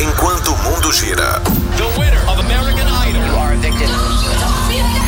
enquanto o mundo gira. The winner of American Idol. You are addicted.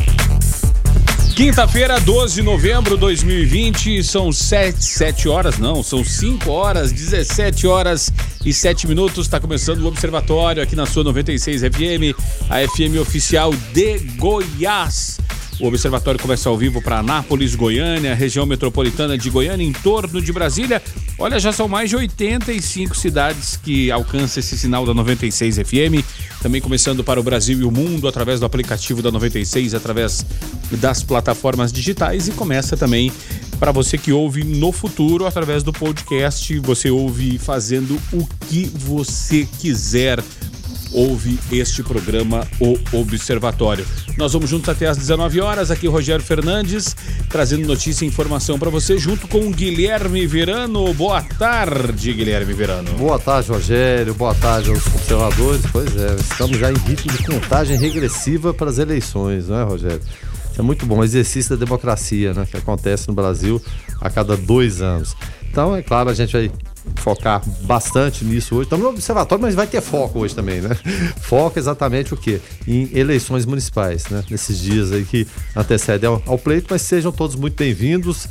Quinta-feira, 12 de novembro de 2020, são 7, 7 horas, não, são 5 horas, 17 horas e 7 minutos. Está começando o Observatório aqui na sua 96 FM, a FM oficial de Goiás. O Observatório começa ao vivo para Anápolis, Goiânia, região metropolitana de Goiânia, em torno de Brasília. Olha, já são mais de 85 cidades que alcançam esse sinal da 96 FM. Também começando para o Brasil e o mundo através do aplicativo da 96, através das plataformas digitais e começa também para você que ouve no futuro através do podcast. Você ouve fazendo o que você quiser ouve este programa, o Observatório. Nós vamos juntos até às 19 horas. Aqui Rogério Fernandes, trazendo notícia e informação para você, junto com Guilherme Verano. Boa tarde, Guilherme Verano. Boa tarde, Rogério. Boa tarde aos observadores. Pois é, estamos já em ritmo de contagem regressiva para as eleições, não é, Rogério? É muito bom, exercício da democracia, né? Que acontece no Brasil a cada dois anos. Então, é claro, a gente vai focar bastante nisso hoje. Estamos no observatório, mas vai ter foco hoje também, né? Foco exatamente o quê? Em eleições municipais, né? Nesses dias aí que antecedem ao, ao pleito, mas sejam todos muito bem-vindos.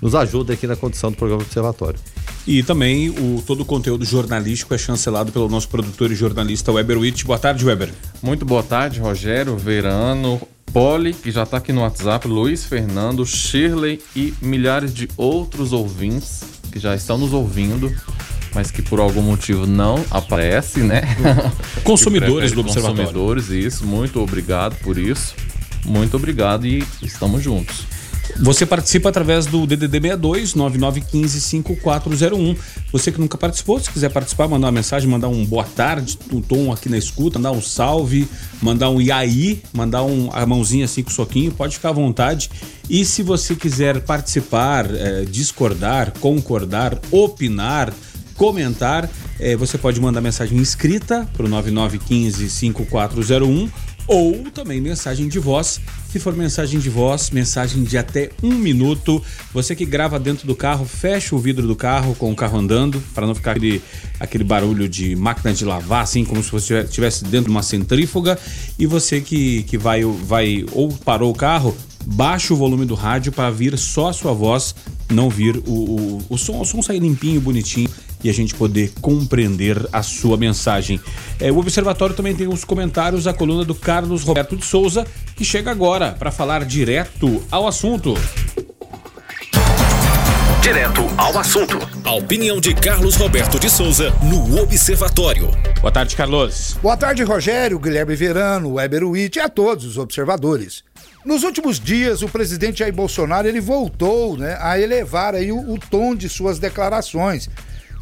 Nos ajuda aqui na condição do programa Observatório. E também o, todo o conteúdo jornalístico é chancelado pelo nosso produtor e jornalista Weber Witt. Boa tarde, Weber. Muito boa tarde, Rogério, Verano, Poli, que já está aqui no WhatsApp, Luiz Fernando, Shirley e milhares de outros ouvintes que já estão nos ouvindo, mas que por algum motivo não aparecem, né? Consumidores do Observatório. Consumidores, isso. Muito obrigado por isso. Muito obrigado e estamos juntos. Você participa através do DDD 62 9915 5401. Você que nunca participou, se quiser participar, mandar uma mensagem, mandar um boa tarde, um tom aqui na escuta, mandar um salve, mandar um iaí, mandar um, a mãozinha assim com o soquinho, pode ficar à vontade. E se você quiser participar, eh, discordar, concordar, opinar, comentar, eh, você pode mandar mensagem escrita para o 9915 5401 ou também mensagem de voz. Se for mensagem de voz, mensagem de até um minuto. Você que grava dentro do carro, fecha o vidro do carro com o carro andando, para não ficar aquele, aquele barulho de máquina de lavar, assim, como se você estivesse dentro de uma centrífuga. E você que, que vai, vai ou parou o carro, baixa o volume do rádio para vir só a sua voz, não vir o, o, o som, o som sair limpinho, bonitinho e a gente poder compreender a sua mensagem. É, o Observatório também tem os comentários, a coluna do Carlos Roberto de Souza, que chega agora para falar direto ao assunto. Direto ao assunto. A opinião de Carlos Roberto de Souza no Observatório. Boa tarde, Carlos. Boa tarde, Rogério, Guilherme Verano, Weber Witt e a todos os observadores. Nos últimos dias, o presidente Jair Bolsonaro ele voltou né, a elevar aí o, o tom de suas declarações.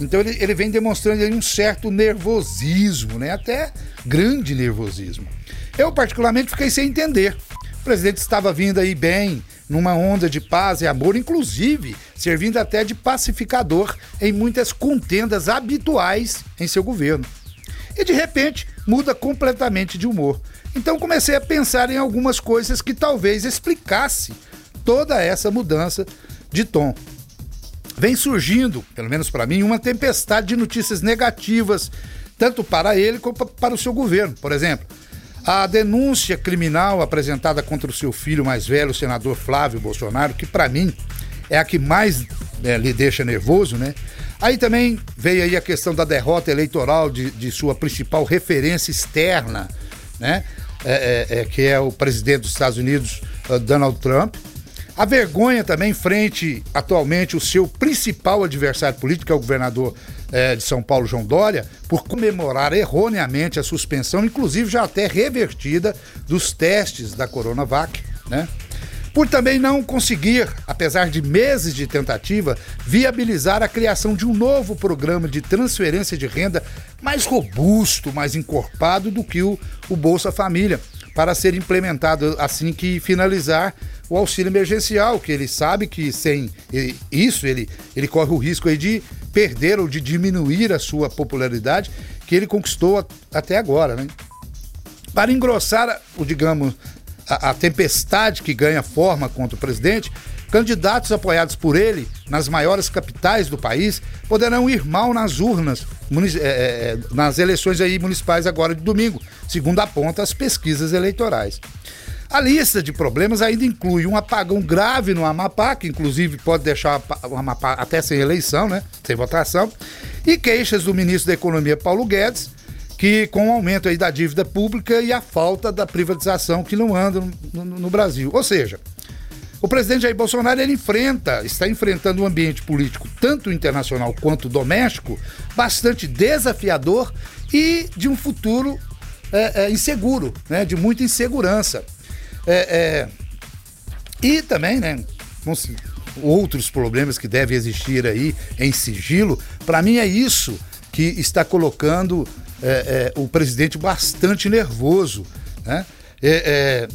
Então ele, ele vem demonstrando aí um certo nervosismo, né? Até grande nervosismo. Eu particularmente fiquei sem entender. O presidente estava vindo aí bem, numa onda de paz e amor, inclusive servindo até de pacificador em muitas contendas habituais em seu governo. E de repente muda completamente de humor. Então comecei a pensar em algumas coisas que talvez explicasse toda essa mudança de tom. Vem surgindo, pelo menos para mim, uma tempestade de notícias negativas, tanto para ele como para o seu governo. Por exemplo, a denúncia criminal apresentada contra o seu filho mais velho, o senador Flávio Bolsonaro, que para mim é a que mais é, lhe deixa nervoso, né? Aí também veio aí a questão da derrota eleitoral de, de sua principal referência externa, né? É, é, é que é o presidente dos Estados Unidos, uh, Donald Trump. A vergonha também frente atualmente o seu principal adversário político, que é o governador eh, de São Paulo, João Dória, por comemorar erroneamente a suspensão, inclusive já até revertida, dos testes da Coronavac, né? por também não conseguir, apesar de meses de tentativa, viabilizar a criação de um novo programa de transferência de renda mais robusto, mais encorpado do que o, o Bolsa Família, para ser implementado assim que finalizar o auxílio emergencial, que ele sabe que sem isso ele, ele corre o risco de perder ou de diminuir a sua popularidade que ele conquistou até agora, né? Para engrossar, o digamos, a, a tempestade que ganha forma contra o presidente, candidatos apoiados por ele nas maiores capitais do país poderão ir mal nas urnas é, nas eleições aí municipais agora de domingo, segundo aponta as pesquisas eleitorais. A lista de problemas ainda inclui um apagão grave no Amapá, que inclusive pode deixar o Amapá até sem eleição, né? Sem votação, e queixas do ministro da Economia Paulo Guedes, que com o aumento aí da dívida pública e a falta da privatização que não anda no, no, no Brasil. Ou seja, o presidente Jair Bolsonaro ele enfrenta, está enfrentando um ambiente político tanto internacional quanto doméstico bastante desafiador e de um futuro é, é, inseguro, né, de muita insegurança. É, é e também, né, outros problemas que devem existir aí em sigilo. Para mim é isso que está colocando é, é, o presidente bastante nervoso. Né? É, é,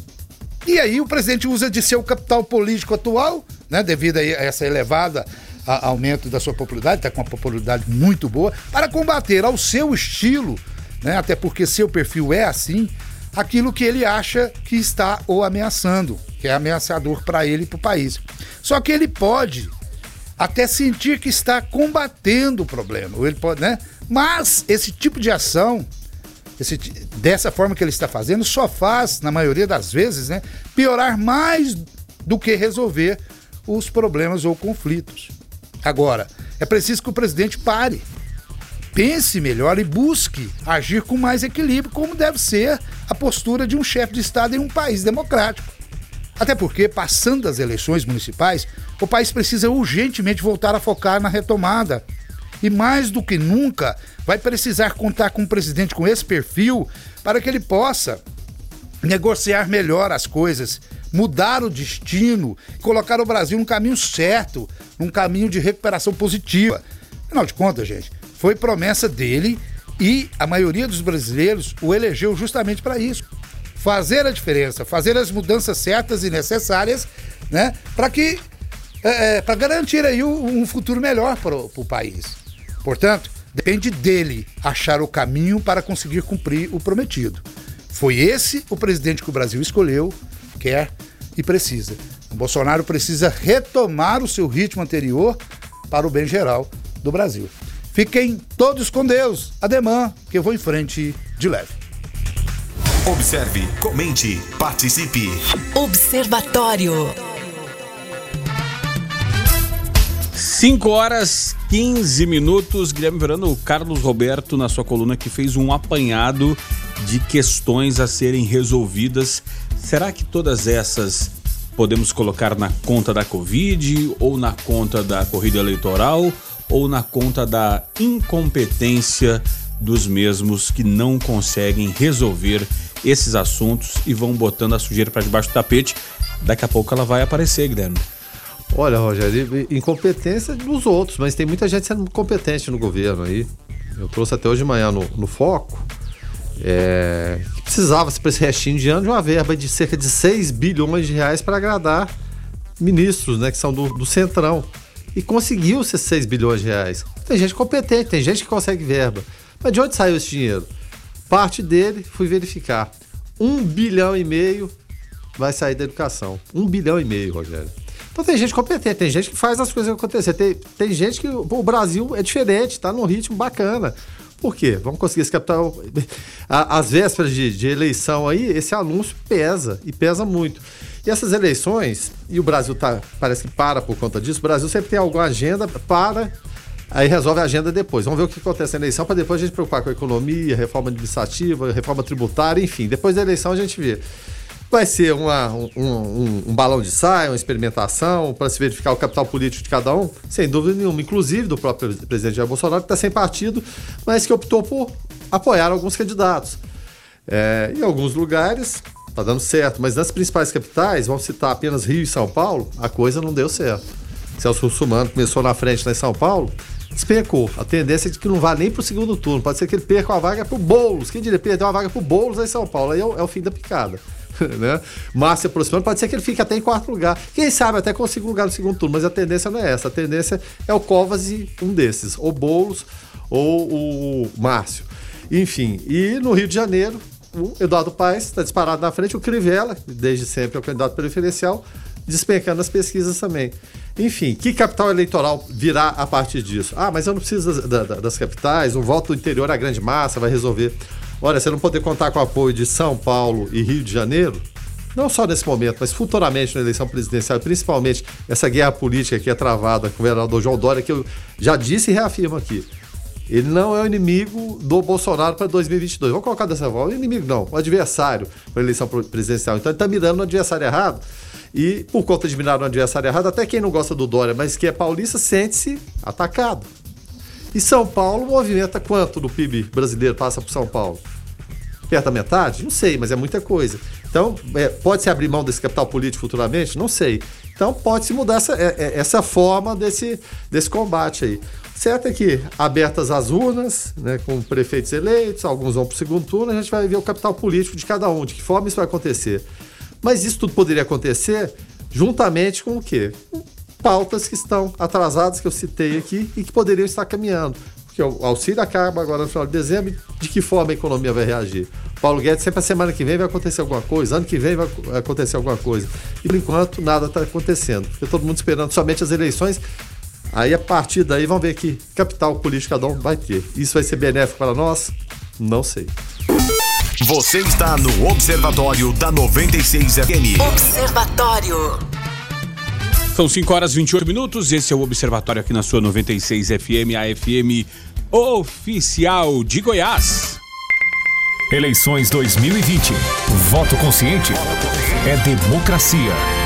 e aí o presidente usa de seu capital político atual, né, devido a essa elevada a, aumento da sua popularidade, está com uma popularidade muito boa, para combater ao seu estilo, né, até porque seu perfil é assim, aquilo que ele acha que está o ameaçando, que é ameaçador para ele e para o país. Só que ele pode até sentir que está combatendo o problema, ele pode, né? Mas esse tipo de ação, esse, dessa forma que ele está fazendo, só faz, na maioria das vezes, né, piorar mais do que resolver os problemas ou conflitos. Agora, é preciso que o presidente pare, pense melhor e busque agir com mais equilíbrio, como deve ser a postura de um chefe de Estado em um país democrático. Até porque, passando as eleições municipais, o país precisa urgentemente voltar a focar na retomada e mais do que nunca vai precisar contar com um presidente com esse perfil para que ele possa negociar melhor as coisas, mudar o destino, colocar o Brasil no caminho certo, num caminho de recuperação positiva. Afinal de contas, gente, foi promessa dele e a maioria dos brasileiros o elegeu justamente para isso. Fazer a diferença, fazer as mudanças certas e necessárias, né, para que é, é para garantir aí um futuro melhor para o país. Portanto, depende dele achar o caminho para conseguir cumprir o prometido. Foi esse o presidente que o Brasil escolheu, quer e precisa. O Bolsonaro precisa retomar o seu ritmo anterior para o bem geral do Brasil. Fiquem todos com Deus. Ademã, que eu vou em frente de leve. Observe, comente, participe. Observatório. 5 horas 15 minutos. Guilherme Verano, Carlos Roberto, na sua coluna, que fez um apanhado de questões a serem resolvidas. Será que todas essas podemos colocar na conta da Covid, ou na conta da corrida eleitoral, ou na conta da incompetência dos mesmos que não conseguem resolver esses assuntos e vão botando a sujeira para debaixo do tapete? Daqui a pouco ela vai aparecer, Guilherme. Olha, Rogério, incompetência dos outros, mas tem muita gente sendo competente no governo aí. Eu trouxe até hoje de manhã no, no Foco é, que precisava, para esse restinho de ano, de uma verba de cerca de 6 bilhões de reais para agradar ministros, né, que são do, do Centrão. E conseguiu esses 6 bilhões de reais. Tem gente competente, tem gente que consegue verba. Mas de onde saiu esse dinheiro? Parte dele, fui verificar. Um bilhão e meio vai sair da educação. Um bilhão e meio, Rogério. Então tem gente competente, tem gente que faz as coisas acontecer. Tem, tem gente que o Brasil é diferente, tá num ritmo bacana. Por quê? Vamos conseguir esse capital. Às vésperas de, de, eleição aí, esse anúncio pesa e pesa muito. E essas eleições, e o Brasil tá, parece que para por conta disso, o Brasil sempre tem alguma agenda, para, aí resolve a agenda depois. Vamos ver o que acontece na eleição para depois a gente preocupar com a economia, reforma administrativa, reforma tributária, enfim. Depois da eleição a gente vê. Vai ser uma, um, um, um, balão de saia, uma experimentação para se verificar o capital político de cada um? Sem dúvida nenhuma, inclusive do próprio presidente Jair Bolsonaro, que está sem partido, mas que optou por apoiar alguns candidatos. É, em alguns lugares, tá dando certo. Mas nas principais capitais, vamos citar apenas Rio e São Paulo, a coisa não deu certo. Celso Russumano começou na frente lá em São Paulo, despencou. A tendência é de que não vá nem pro segundo turno. Pode ser que ele perca uma vaga pro Boulos. Quem diria, perdeu uma vaga pro Boulos lá em São Paulo. Aí é o, é o fim da picada. né? Márcio aproximando, pode ser que ele fique até em quarto lugar. Quem sabe até consiga um lugar no segundo turno, mas a tendência não é essa. A tendência é o Covas e um desses, ou Boulos ou o Márcio. Enfim, e no Rio de Janeiro, o Eduardo Paes está disparado na frente, o Crivella, desde sempre é o candidato preferencial, despencando as pesquisas também. Enfim, que capital eleitoral virá a partir disso? Ah, mas eu não preciso das, das, capitais, um voto interior, a grande massa vai resolver. Olha, você não poder contar com o apoio de São Paulo e Rio de Janeiro, não só nesse momento, mas futuramente na eleição presidencial, principalmente essa guerra política que é travada com o vereador João Dória, que eu já disse e reafirmo aqui. Ele não é o inimigo do Bolsonaro para 2022. Vamos colocar dessa forma. Inimigo não, o adversário para a eleição presidencial. Então ele está mirando no adversário errado. E por conta de mirar no adversário errado, até quem não gosta do Dória, mas que é paulista, sente-se atacado. E São Paulo movimenta quanto do PIB brasileiro passa por São Paulo? Perto da metade? Não sei, mas é muita coisa. Então, é, pode-se abrir mão desse capital político futuramente? Não sei. Então, pode-se mudar essa, é, é, essa forma desse, desse combate aí. Certo é que, abertas as urnas, né, com prefeitos eleitos, alguns vão para o segundo turno, a gente vai ver o capital político de cada um, de que forma isso vai acontecer. Mas isso tudo poderia acontecer juntamente com o quê? Pautas que estão atrasadas, que eu citei aqui, e que poderiam estar caminhando. Porque o auxílio acaba agora no final de dezembro, de que forma a economia vai reagir? Paulo Guedes, sempre a semana que vem vai acontecer alguma coisa, ano que vem vai acontecer alguma coisa. E por enquanto nada está acontecendo, porque todo mundo esperando somente as eleições. Aí a partir daí vamos ver que capital político cada um vai ter. Isso vai ser benéfico para nós? Não sei. Você está no Observatório da 96 FM. Observatório. São 5 horas e 28 minutos. Esse é o Observatório aqui na sua 96 FM, a FM oficial de Goiás. Eleições 2020. Voto consciente é democracia.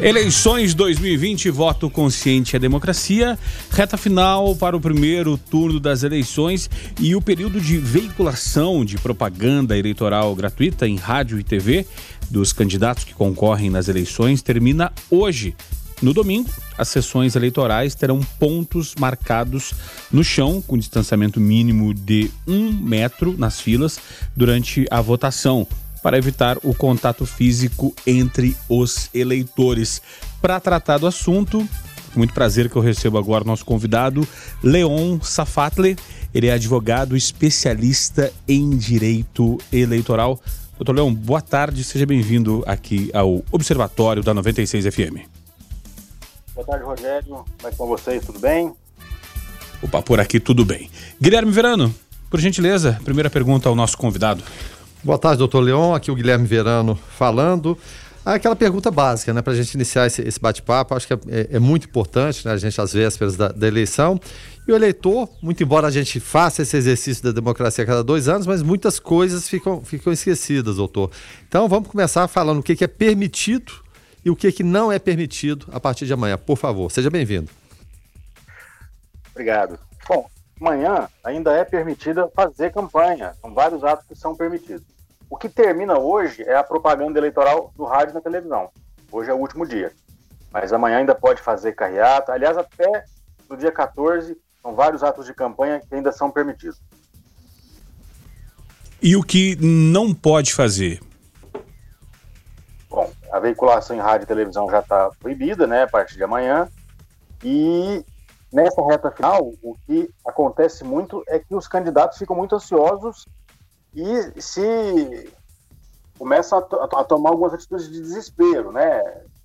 Eleições 2020, voto consciente é democracia. Reta final para o primeiro turno das eleições e o período de veiculação de propaganda eleitoral gratuita em rádio e TV dos candidatos que concorrem nas eleições termina hoje. No domingo, as sessões eleitorais terão pontos marcados no chão, com distanciamento mínimo de um metro nas filas durante a votação para evitar o contato físico entre os eleitores. Para tratar do assunto, com muito prazer que eu recebo agora o nosso convidado, Leon Safatle. Ele é advogado especialista em direito eleitoral. Doutor Leon, boa tarde, seja bem-vindo aqui ao Observatório da 96 FM. Boa tarde, Rogério. Como é que com vocês? Tudo bem? Opa, por aqui tudo bem. Guilherme Verano, por gentileza, primeira pergunta ao nosso convidado. Boa tarde, doutor Leon. Aqui o Guilherme Verano falando. Aquela pergunta básica, né, para a gente iniciar esse, esse bate-papo, acho que é, é, é, muito importante, né, a gente às vésperas da, da, eleição. E o eleitor, muito embora a gente faça esse exercício da democracia a cada dois anos, mas muitas coisas ficam, ficam esquecidas, doutor. Então vamos começar falando o que, que é permitido e o que, que não é permitido a partir de amanhã. Por favor, seja bem-vindo. Obrigado. Bom, amanhã ainda é permitida fazer campanha. São vários atos que são permitidos. O que termina hoje é a propaganda eleitoral do rádio e na televisão. Hoje é o último dia. Mas amanhã ainda pode fazer carreata. Aliás, até no dia 14, são vários atos de campanha que ainda são permitidos. E o que não pode fazer? Bom, a veiculação em rádio e televisão já está proibida, né, a partir de amanhã. E nessa reta final, o que acontece muito é que os candidatos ficam muito ansiosos e se começam a, a, tomar algumas atitudes de desespero, né?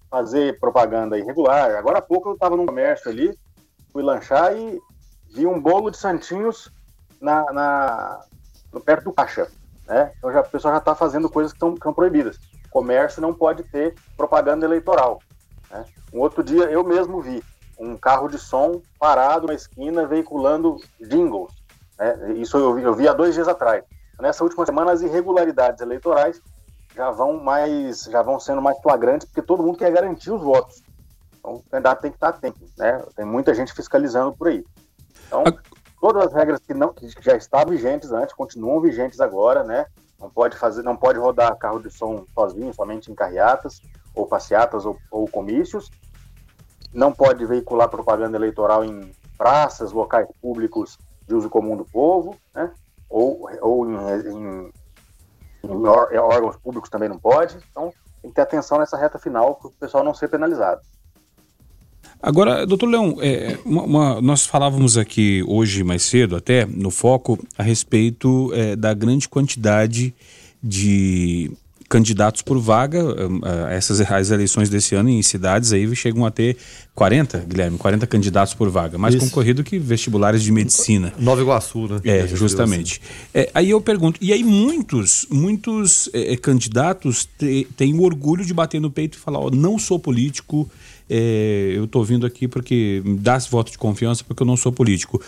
Fazer propaganda irregular. Agora há pouco eu estava num comércio ali, fui lanchar e vi um bolo de santinhos na, na perto do caixa. Né? Então já, o pessoal já está fazendo coisas que estão proibidas. comércio não pode ter propaganda eleitoral. Né? Um outro dia eu mesmo vi um carro de som parado na esquina veiculando jingles. Né? Isso eu vi, eu vi há dois dias atrás nessa última semana as irregularidades eleitorais já vão mais, já vão sendo mais flagrantes, porque todo mundo quer garantir os votos. Então o candidato tem que estar atento, né? Tem muita gente fiscalizando por aí. Então, todas as regras que, não, que já estavam vigentes antes continuam vigentes agora, né? Não pode fazer, não pode rodar carro de som sozinho, somente em carreatas, ou passeatas, ou, ou comícios. Não pode veicular propaganda eleitoral em praças, locais públicos de uso comum do povo, né? Ou, ou em, em, em órgãos públicos também não pode. Então, tem que ter atenção nessa reta final para o pessoal não ser penalizado. Agora, doutor Leão, é, uma, uma, nós falávamos aqui hoje mais cedo, até no foco, a respeito é, da grande quantidade de candidatos por vaga. Essas as eleições desse ano em cidades aí chegam a ter 40, Guilherme, 40 candidatos por vaga, mais Isso. concorrido que vestibulares de medicina. Nova Iguaçu, né? É, justamente. Assim. É, aí eu pergunto, e aí muitos, muitos é, candidatos te, têm o orgulho de bater no peito e falar, ó, não sou político, é, eu estou vindo aqui porque me dá esse voto de confiança porque eu não sou político.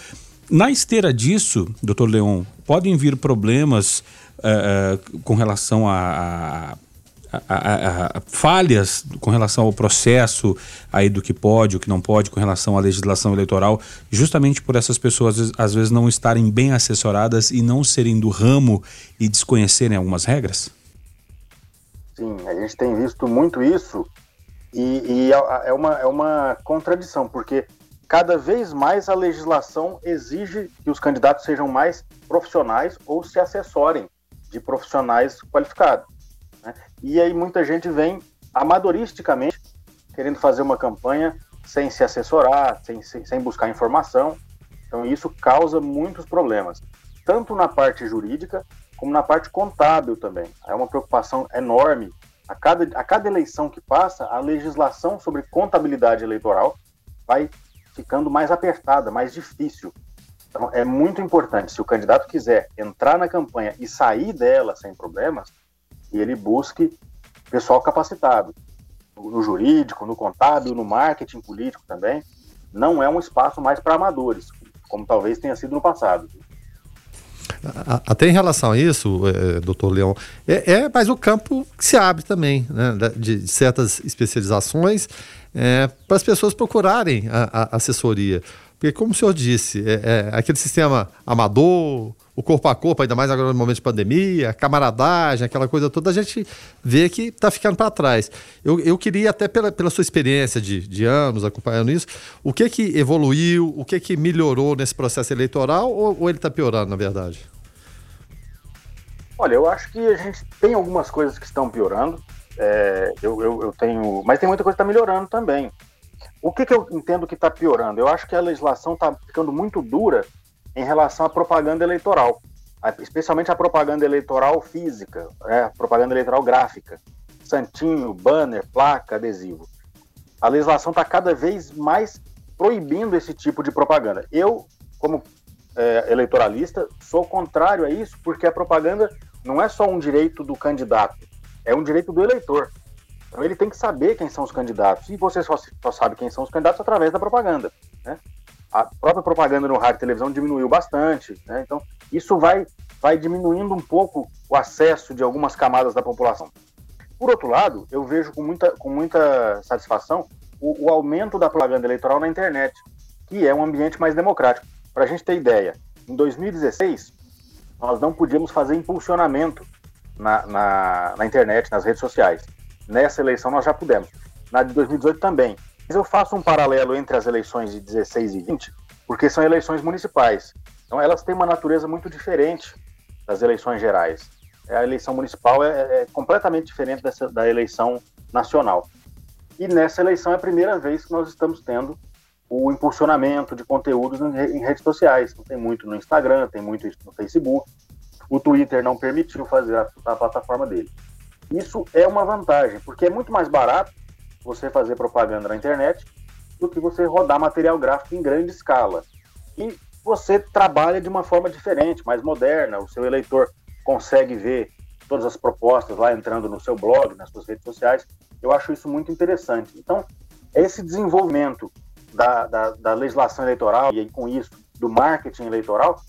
Na esteira disso, doutor Leon, podem vir problemas uh, com relação a, a, a, a, falhas com relação ao processo aí do que pode, o que não pode, com relação à legislação eleitoral, justamente por essas pessoas às vezes não estarem bem assessoradas e não serem do ramo e desconhecerem algumas regras? Sim, a gente tem visto muito isso e, e é, é, uma, é uma contradição, porque cada vez mais a legislação exige que os candidatos sejam mais profissionais ou se assessorem de profissionais qualificados. Né? E aí muita gente vem amadoristicamente querendo fazer uma campanha sem se assessorar, sem, sem, buscar informação. Então isso causa muitos problemas, tanto na parte jurídica como na parte contábil também. É uma preocupação enorme a cada, a cada eleição que passa, a legislação sobre contabilidade eleitoral vai ficando mais apertada, mais difícil. Então, é muito importante, se o candidato quiser entrar na campanha e sair dela sem problemas, que ele busque pessoal capacitado, no jurídico, no contábil, no marketing político também. Não é um espaço mais para amadores, como talvez tenha sido no passado. Até em relação a isso, é, doutor Leão, é, é mais o campo que se abre também, né, de certas especializações, é, para as pessoas procurarem a, a, assessoria. Porque, como o senhor disse, é, é, aquele sistema amador, o corpo a corpo, ainda mais agora no momento de pandemia, camaradagem, aquela coisa toda, a gente vê que está ficando para trás. Eu, eu queria, até pela, pela sua experiência de, de anos acompanhando isso, o que que evoluiu, o que que melhorou nesse processo eleitoral ou, ou ele está piorando, na verdade? Olha, eu acho que a gente tem algumas coisas que estão piorando. É, eu, eu, eu, tenho, mas tem muita coisa que está melhorando também. O que, que eu entendo que está piorando? Eu acho que a legislação está ficando muito dura em relação à propaganda eleitoral, especialmente a propaganda eleitoral física, né? propaganda eleitoral gráfica, santinho, banner, placa, adesivo. A legislação está cada vez mais proibindo esse tipo de propaganda. Eu, como é, eleitoralista, sou contrário a isso, porque a propaganda não é só um direito do candidato, é um direito do eleitor. Então ele tem que saber quem são os candidatos. E você só, só sabe quem são os candidatos através da propaganda. Né? A própria propaganda no rádio e televisão diminuiu bastante. Né? Então isso vai, vai diminuindo um pouco o acesso de algumas camadas da população. Por outro lado, eu vejo com muita, com muita satisfação o, o aumento da propaganda eleitoral na internet, que é um ambiente mais democrático. Para a gente ter ideia, em 2016, nós não podíamos fazer impulsionamento na, na, na, internet, nas redes sociais. Nessa eleição nós já pudemos. Na de 2018 também. Mas eu faço um paralelo entre as eleições de 16 e 20, porque são eleições municipais. Então elas têm uma natureza muito diferente das eleições gerais. A eleição municipal é, é completamente diferente dessa, da eleição nacional. E nessa eleição é a primeira vez que nós estamos tendo o impulsionamento de conteúdos em redes sociais. Tem muito no Instagram, tem muito no Facebook. O Twitter não permitiu fazer a, a plataforma dele. Isso é uma vantagem, porque é muito mais barato você fazer propaganda na internet do que você rodar material gráfico em grande escala. E você trabalha de uma forma diferente, mais moderna, o seu eleitor consegue ver todas as propostas lá entrando no seu blog, nas suas redes sociais. Eu acho isso muito interessante. Então, esse desenvolvimento da, da, da legislação eleitoral e com isso do marketing eleitoral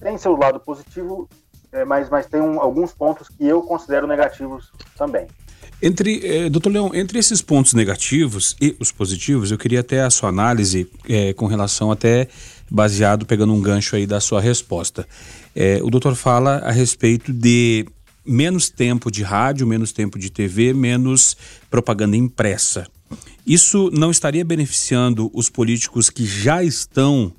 tem seu lado positivo, é, mas, mas tem um, alguns pontos que eu considero negativos também. Entre, eh, doutor Leão, entre esses pontos negativos e os positivos, eu queria até a sua análise eh, com relação até baseado, pegando um gancho aí da sua resposta. É, o doutor fala a respeito de menos tempo de rádio, menos tempo de TV, menos propaganda impressa. Isso não estaria beneficiando os políticos que já estão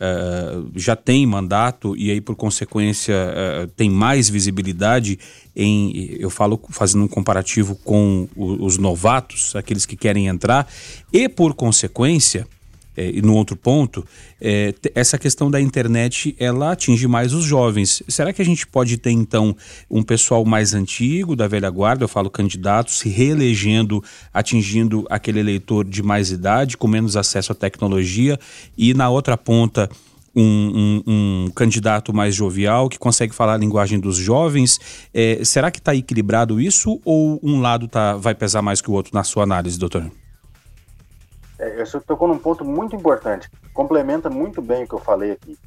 Uh, já tem mandato e aí por consequência uh, tem mais visibilidade em eu falo fazendo um comparativo com o, os novatos aqueles que querem entrar e por consequência é, e no outro ponto, é, essa questão da internet ela atinge mais os jovens. Será que a gente pode ter então um pessoal mais antigo, da velha guarda, eu falo candidato, se reelegendo, atingindo aquele eleitor de mais idade, com menos acesso à tecnologia, e na outra ponta um, um, um, candidato mais jovial que consegue falar a linguagem dos jovens. É, será que está equilibrado isso ou um lado tá, vai pesar mais que o outro na sua análise, doutor? É, você tocou num ponto muito importante, complementa muito bem o que eu falei aqui.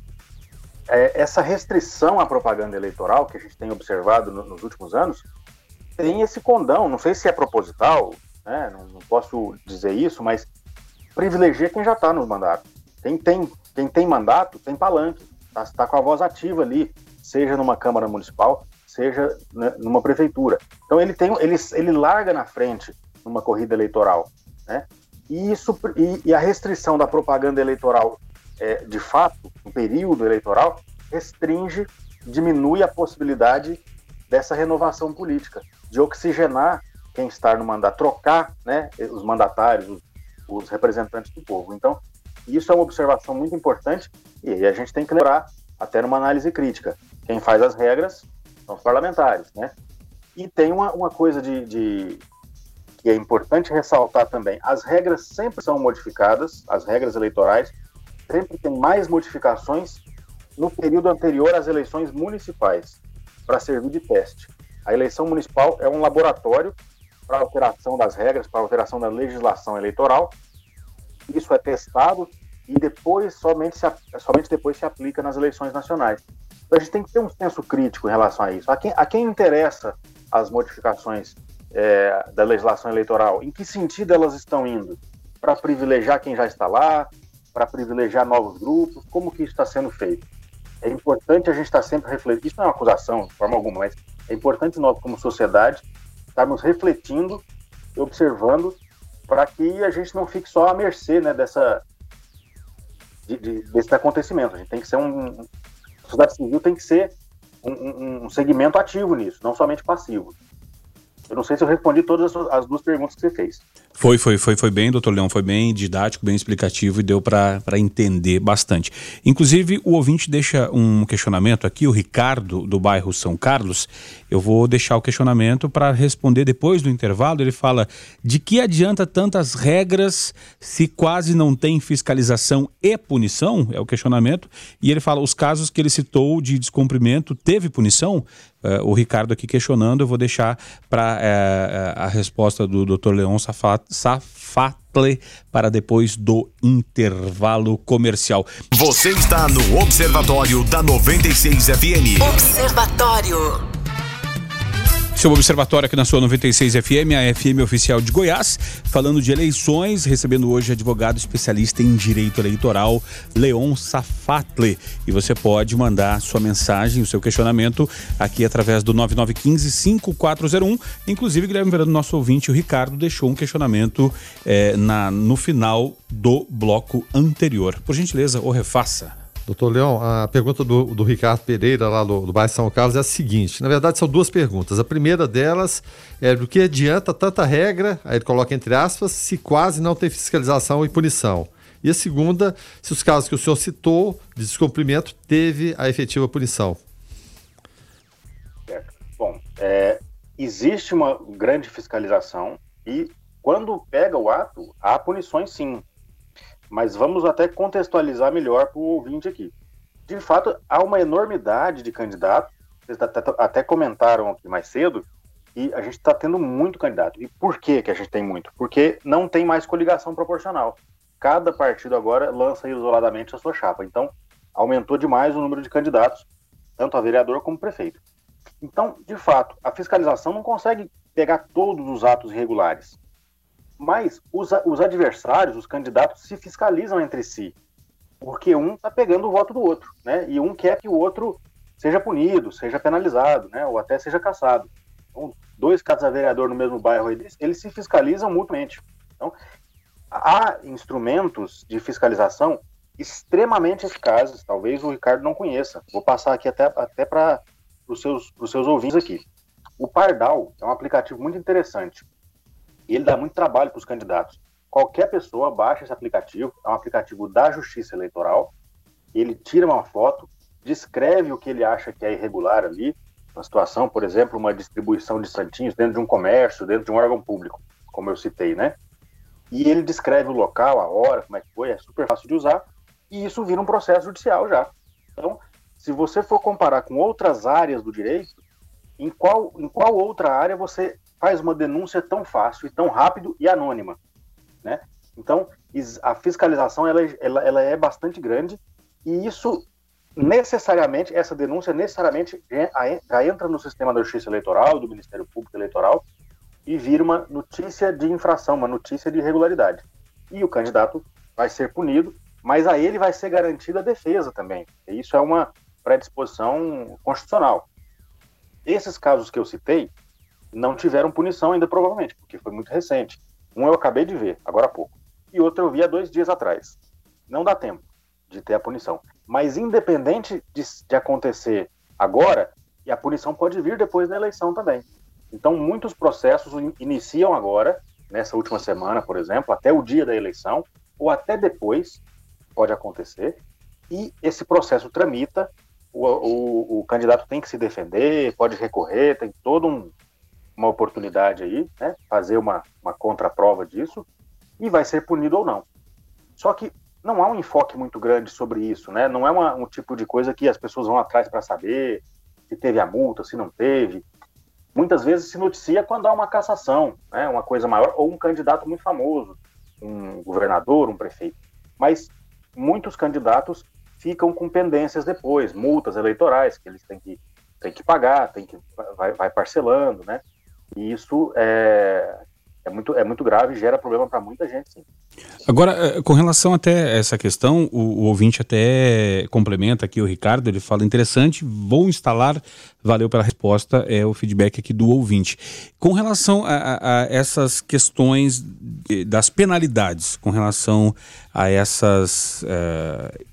É, essa restrição à propaganda eleitoral que a gente tem observado no, nos últimos anos tem esse condão, não sei se é proposital, né, não, não, posso dizer isso, mas privilegia quem já está no mandato. Quem tem, quem tem mandato tem palanque, está tá com a voz ativa ali, seja numa Câmara Municipal, seja né, numa prefeitura. Então ele, tem, ele, ele larga na frente numa corrida eleitoral. Né? E, isso, e, e a restrição da propaganda eleitoral, é, de fato, no período eleitoral, restringe, diminui a possibilidade dessa renovação política, de oxigenar quem está no mandato, trocar né, os mandatários, os, os representantes do povo. Então, isso é uma observação muito importante e a gente tem que lembrar, até numa análise crítica, quem faz as regras são os parlamentares, né? E tem uma, uma coisa de, de, e é importante ressaltar também, as regras sempre são modificadas, as regras eleitorais sempre tem mais modificações no período anterior às eleições municipais, para servir de teste. A eleição municipal é um laboratório para alteração das regras, para alteração da legislação eleitoral. Isso é testado e depois somente, se, somente depois se aplica nas eleições nacionais. Então a gente tem que ter um senso crítico em relação a isso. A quem, a quem interessa as modificações é, da legislação eleitoral, em que sentido elas estão indo? Para privilegiar quem já está lá, para privilegiar novos grupos, como que isso está sendo feito? É importante a gente estar tá sempre refletindo, isso não é uma acusação de forma alguma, mas é importante nós como sociedade estarmos refletindo e observando para que a gente não fique só à mercê né, dessa, de, de, desse acontecimento. A gente tem que ser um. A sociedade civil tem que ser um, um, um segmento ativo nisso, não somente passivo. Eu não sei se eu respondi todas as duas perguntas que você fez. Foi, foi, foi, foi bem, doutor Leão, foi bem didático, bem explicativo e deu para entender bastante. Inclusive, o ouvinte deixa um questionamento aqui, o Ricardo, do bairro São Carlos. Eu vou deixar o questionamento para responder depois do intervalo. Ele fala: de que adianta tantas regras se quase não tem fiscalização e punição? É o questionamento. E ele fala: os casos que ele citou de descumprimento teve punição? Uh, o Ricardo aqui questionando, eu vou deixar para uh, eh, a resposta do Dr. Leon Safatle para depois do intervalo comercial. Você está no Observatório da 96 FM. Observatório. Seu observatório aqui na sua 96 FM, a FM oficial de Goiás, falando de eleições, recebendo hoje advogado especialista em direito eleitoral, Leon Safatle. E você pode mandar sua mensagem, o seu questionamento aqui através do 9915-5401. Inclusive, Guilherme Verano, nosso ouvinte, o Ricardo, deixou um questionamento eh, na, no final do bloco anterior. Por gentileza, o refaça. Doutor Leão, a pergunta do, do Ricardo Pereira, lá do, do bairro São Carlos, é a seguinte: na verdade, são duas perguntas. A primeira delas é do que adianta tanta regra, aí ele coloca entre aspas, se quase não tem fiscalização e punição. E a segunda, se os casos que o senhor citou de descumprimento teve a efetiva punição. Bom, é, existe uma grande fiscalização e quando pega o ato, há punições sim mas vamos até contextualizar melhor para o ouvinte aqui. De fato, há uma enormidade de candidatos, vocês até comentaram aqui mais cedo, e a gente está tendo muito candidato. E por que, que a gente tem muito? Porque não tem mais coligação proporcional. Cada partido agora lança isoladamente a sua chapa. Então, aumentou demais o número de candidatos, tanto a vereador como prefeito. Então, de fato, a fiscalização não consegue pegar todos os atos irregulares. Mas os, os adversários, os candidatos, se fiscalizam entre si. porque um está pegando o voto do outro, né? E um quer que o outro seja punido, seja penalizado, né? Ou até seja caçado. Então, dois casas vereador no mesmo bairro, eles, eles se fiscalizam mutuamente. Então, há instrumentos de fiscalização extremamente eficazes, talvez o Ricardo não conheça. Vou passar aqui até, até para os seus, seus ouvintes aqui. O Pardal é um aplicativo muito interessante. Ele dá muito trabalho para os candidatos. Qualquer pessoa baixa esse aplicativo, é um aplicativo da Justiça Eleitoral. Ele tira uma foto, descreve o que ele acha que é irregular ali, uma situação, por exemplo, uma distribuição de santinhos dentro de um comércio, dentro de um órgão público, como eu citei, né? E ele descreve o local, a hora, como é que foi, é super fácil de usar, e isso vira um processo judicial já. Então, se você for comparar com outras áreas do direito, em qual, em qual outra área você faz uma denúncia tão fácil tão rápido e anônima, né? Então, a fiscalização ela, ela, ela é bastante grande e isso necessariamente, essa denúncia necessariamente já entra no sistema da Justiça Eleitoral, do Ministério Público Eleitoral, e vira uma notícia de infração, uma notícia de irregularidade. E o candidato vai ser punido, mas a ele vai ser garantida a defesa também. E isso é uma predisposição constitucional. Esses casos que eu citei não tiveram punição ainda, provavelmente, porque foi muito recente. Um eu acabei de ver, agora há pouco. E outro eu vi há dois dias atrás. Não dá tempo de ter a punição. Mas independente de, de acontecer agora, e a punição pode vir depois da eleição também. Então, muitos processos iniciam agora, nessa última semana, por exemplo, até o dia da eleição, ou até depois, pode acontecer, e esse processo tramita, o, o, o candidato tem que se defender, pode recorrer, tem toda um, uma oportunidade aí, né, fazer uma, uma contraprova disso, e vai ser punido ou não. Só que não há um enfoque muito grande sobre isso, né? Não é uma, um tipo de coisa que as pessoas vão atrás para saber se teve a multa, se não teve. Muitas vezes se noticia quando há uma cassação, né? Uma coisa maior ou um candidato muito famoso, um governador, um prefeito. Mas muitos candidatos ficam com pendências depois, multas eleitorais que eles têm que, têm que pagar, têm que vai, vai parcelando, né? E isso é, é muito, é muito grave gera problema para muita gente, sim. Agora, eh, com relação até essa questão, o, o, ouvinte até complementa aqui o Ricardo, ele fala interessante, vou instalar, valeu pela resposta, é o feedback aqui do ouvinte. Com relação a, a, a essas questões das penalidades, com relação a essas uh,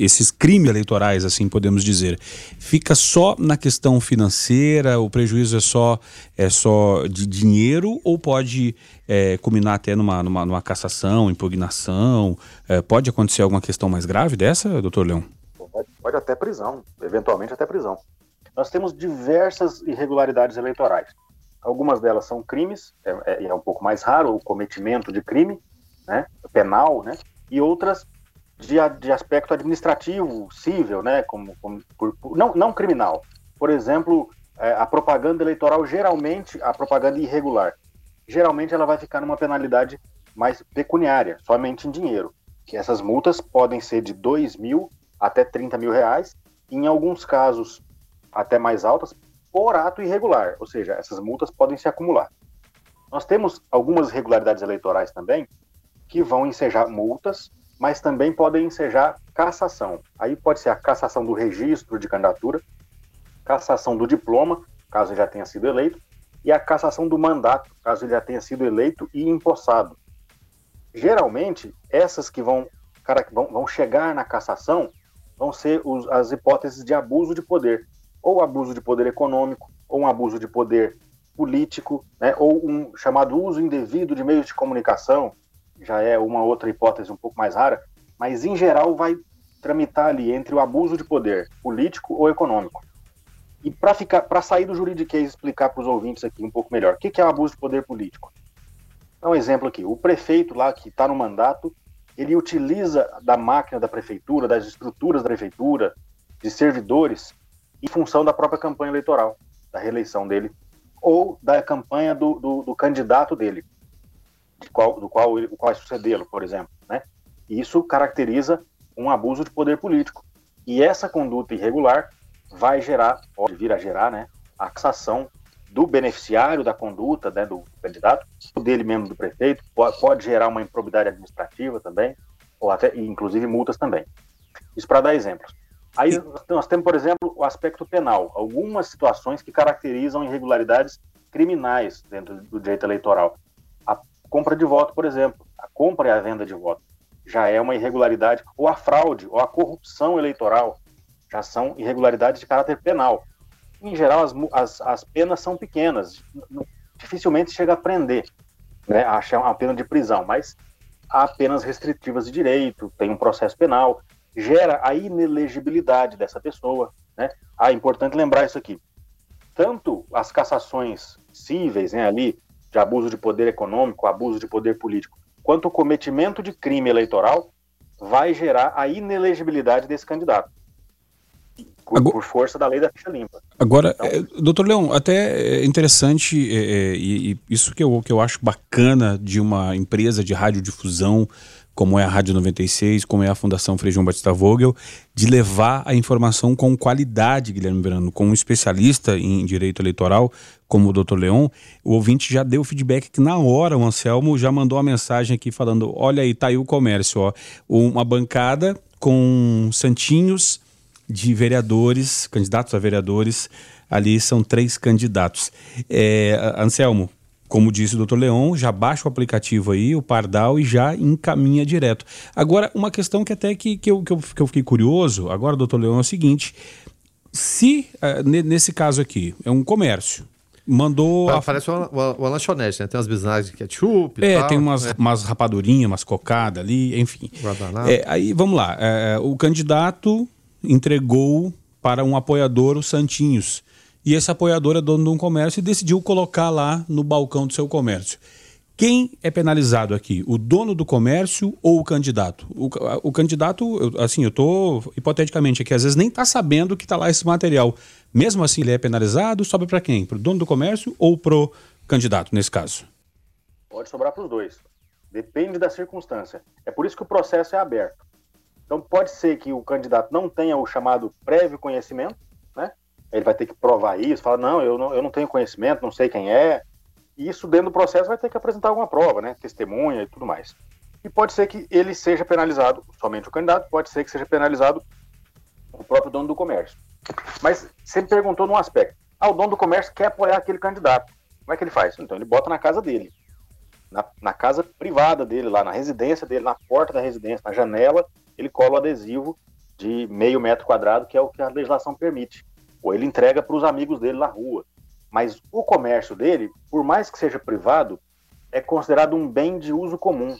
esses crimes eleitorais, assim podemos dizer, fica só na questão financeira, o prejuízo é só, é só de dinheiro ou pode é, culminar até numa, numa, numa cassação, impugnação? É, pode acontecer alguma questão mais grave dessa, doutor Leão? Pode, pode até prisão, eventualmente até prisão. Nós temos diversas irregularidades eleitorais. Algumas delas são crimes, é, é, é um pouco mais raro o cometimento de crime, né, penal, né, e outras de, de aspecto administrativo, civil, né, como, como por, não, não criminal. Por exemplo, é, a propaganda eleitoral, geralmente, a propaganda irregular, geralmente ela vai ficar numa penalidade mais pecuniária, somente em dinheiro. Que essas multas podem ser de 2 mil até 30 mil reais, e em alguns casos até mais altas, por ato irregular, ou seja, essas multas podem se acumular. Nós temos algumas irregularidades eleitorais também que vão ensejar multas mas também podem ensejar cassação. Aí pode ser a cassação do registro de candidatura, cassação do diploma, caso já tenha sido eleito, e a cassação do mandato, caso ele já tenha sido eleito e empossado. Geralmente, essas que vão, cara, vão, vão chegar na cassação vão ser os, as hipóteses de abuso de poder, ou abuso de poder econômico, ou um abuso de poder político, né, ou um chamado uso indevido de meios de comunicação, já é uma outra hipótese um pouco mais rara, mas em geral vai tramitar ali entre o abuso de poder político ou econômico. E para ficar, para sair do juridiquês explicar para os ouvintes aqui um pouco melhor, o que, que é o abuso de poder político? Dá um exemplo aqui. O prefeito lá que está no mandato, ele utiliza da máquina da prefeitura, das estruturas da prefeitura, de servidores, em função da própria campanha eleitoral, da reeleição dele, ou da campanha do, do, do candidato dele qual, do qual ele vai sucedê-lo, por exemplo. Né? Isso caracteriza um abuso de poder político. E essa conduta irregular vai gerar, pode vir a gerar, né, a cassação do beneficiário da conduta né, do candidato, dele mesmo do prefeito, pode, pode gerar uma improbidade administrativa também, ou até inclusive multas também. Isso para dar exemplos. Aí nós temos, por exemplo, o aspecto penal, algumas situações que caracterizam irregularidades criminais dentro do direito eleitoral. Compra de voto, por exemplo, a compra e a venda de voto já é uma irregularidade, ou a fraude, ou a corrupção eleitoral já são irregularidades de caráter penal. Em geral, as, as, as penas são pequenas, dificilmente chega a prender, né, a achar uma pena de prisão, mas há penas restritivas de direito, tem um processo penal, gera a inelegibilidade dessa pessoa. Né? Ah, é importante lembrar isso aqui. Tanto as cassações cíveis né, ali, de abuso de poder econômico, abuso de poder político, quanto o cometimento de crime eleitoral, vai gerar a inelegibilidade desse candidato. Por, agora, por força da lei da ficha limpa. Agora, então, é, doutor Leão, até é interessante, é, e, e, isso que eu, que eu acho bacana de uma empresa de radiodifusão como é a Rádio 96, como é a Fundação Frei João Batista Vogel, de levar a informação com qualidade, Guilherme Verano, como um especialista em direito eleitoral, como o doutor Leon, o ouvinte já deu feedback que na hora o Anselmo já mandou uma mensagem aqui falando, olha aí, tá aí o comércio, ó, uma bancada com santinhos de vereadores, candidatos a vereadores, ali são três candidatos. É, Anselmo, como disse o doutor Leon, já baixa o aplicativo aí, o Pardal, e já encaminha direto. Agora, uma questão que até que, que, eu, que, eu, que eu fiquei curioso, agora, doutor Leon, é o seguinte: se, uh, nesse caso aqui, é um comércio, mandou. a... Parece uma, uma, uma, lanchonete, né? Tem umas bisnagas de ketchup. É, tal, tem umas, é. umas rapadurinhas, umas cocadas ali, enfim. É, aí vamos lá. É, o candidato entregou para um apoiador o Santinhos e esse apoiador é dono de um comércio e decidiu colocar lá no balcão do seu comércio. Quem é penalizado aqui? O dono do comércio ou o candidato? O, o candidato, eu, assim, eu estou hipoteticamente aqui, às vezes nem está sabendo que está lá esse material. Mesmo assim, ele é penalizado, sobe para quem? Para o dono do comércio ou para o candidato, nesse caso? Pode sobrar para os dois. Depende da circunstância. É por isso que o processo é aberto. Então, pode ser que o candidato não tenha o chamado prévio conhecimento? Ele vai ter que provar isso, fala, não, eu não, eu não tenho conhecimento, não sei quem é. E isso dentro do processo vai ter que apresentar alguma prova, né? Testemunha e tudo mais. E pode ser que ele seja penalizado, somente o candidato, pode ser que seja penalizado o próprio dono do comércio. Mas você me perguntou num aspecto. Ah, o dono do comércio quer apoiar aquele candidato. Como é que ele faz? Então ele bota na casa dele. Na, na casa privada dele, lá na residência dele, na porta da residência, na janela, ele cola o adesivo de meio metro quadrado, que é o que a legislação permite ou ele entrega para os amigos dele na rua. Mas o comércio dele, por mais que seja privado, é considerado um bem de uso comum.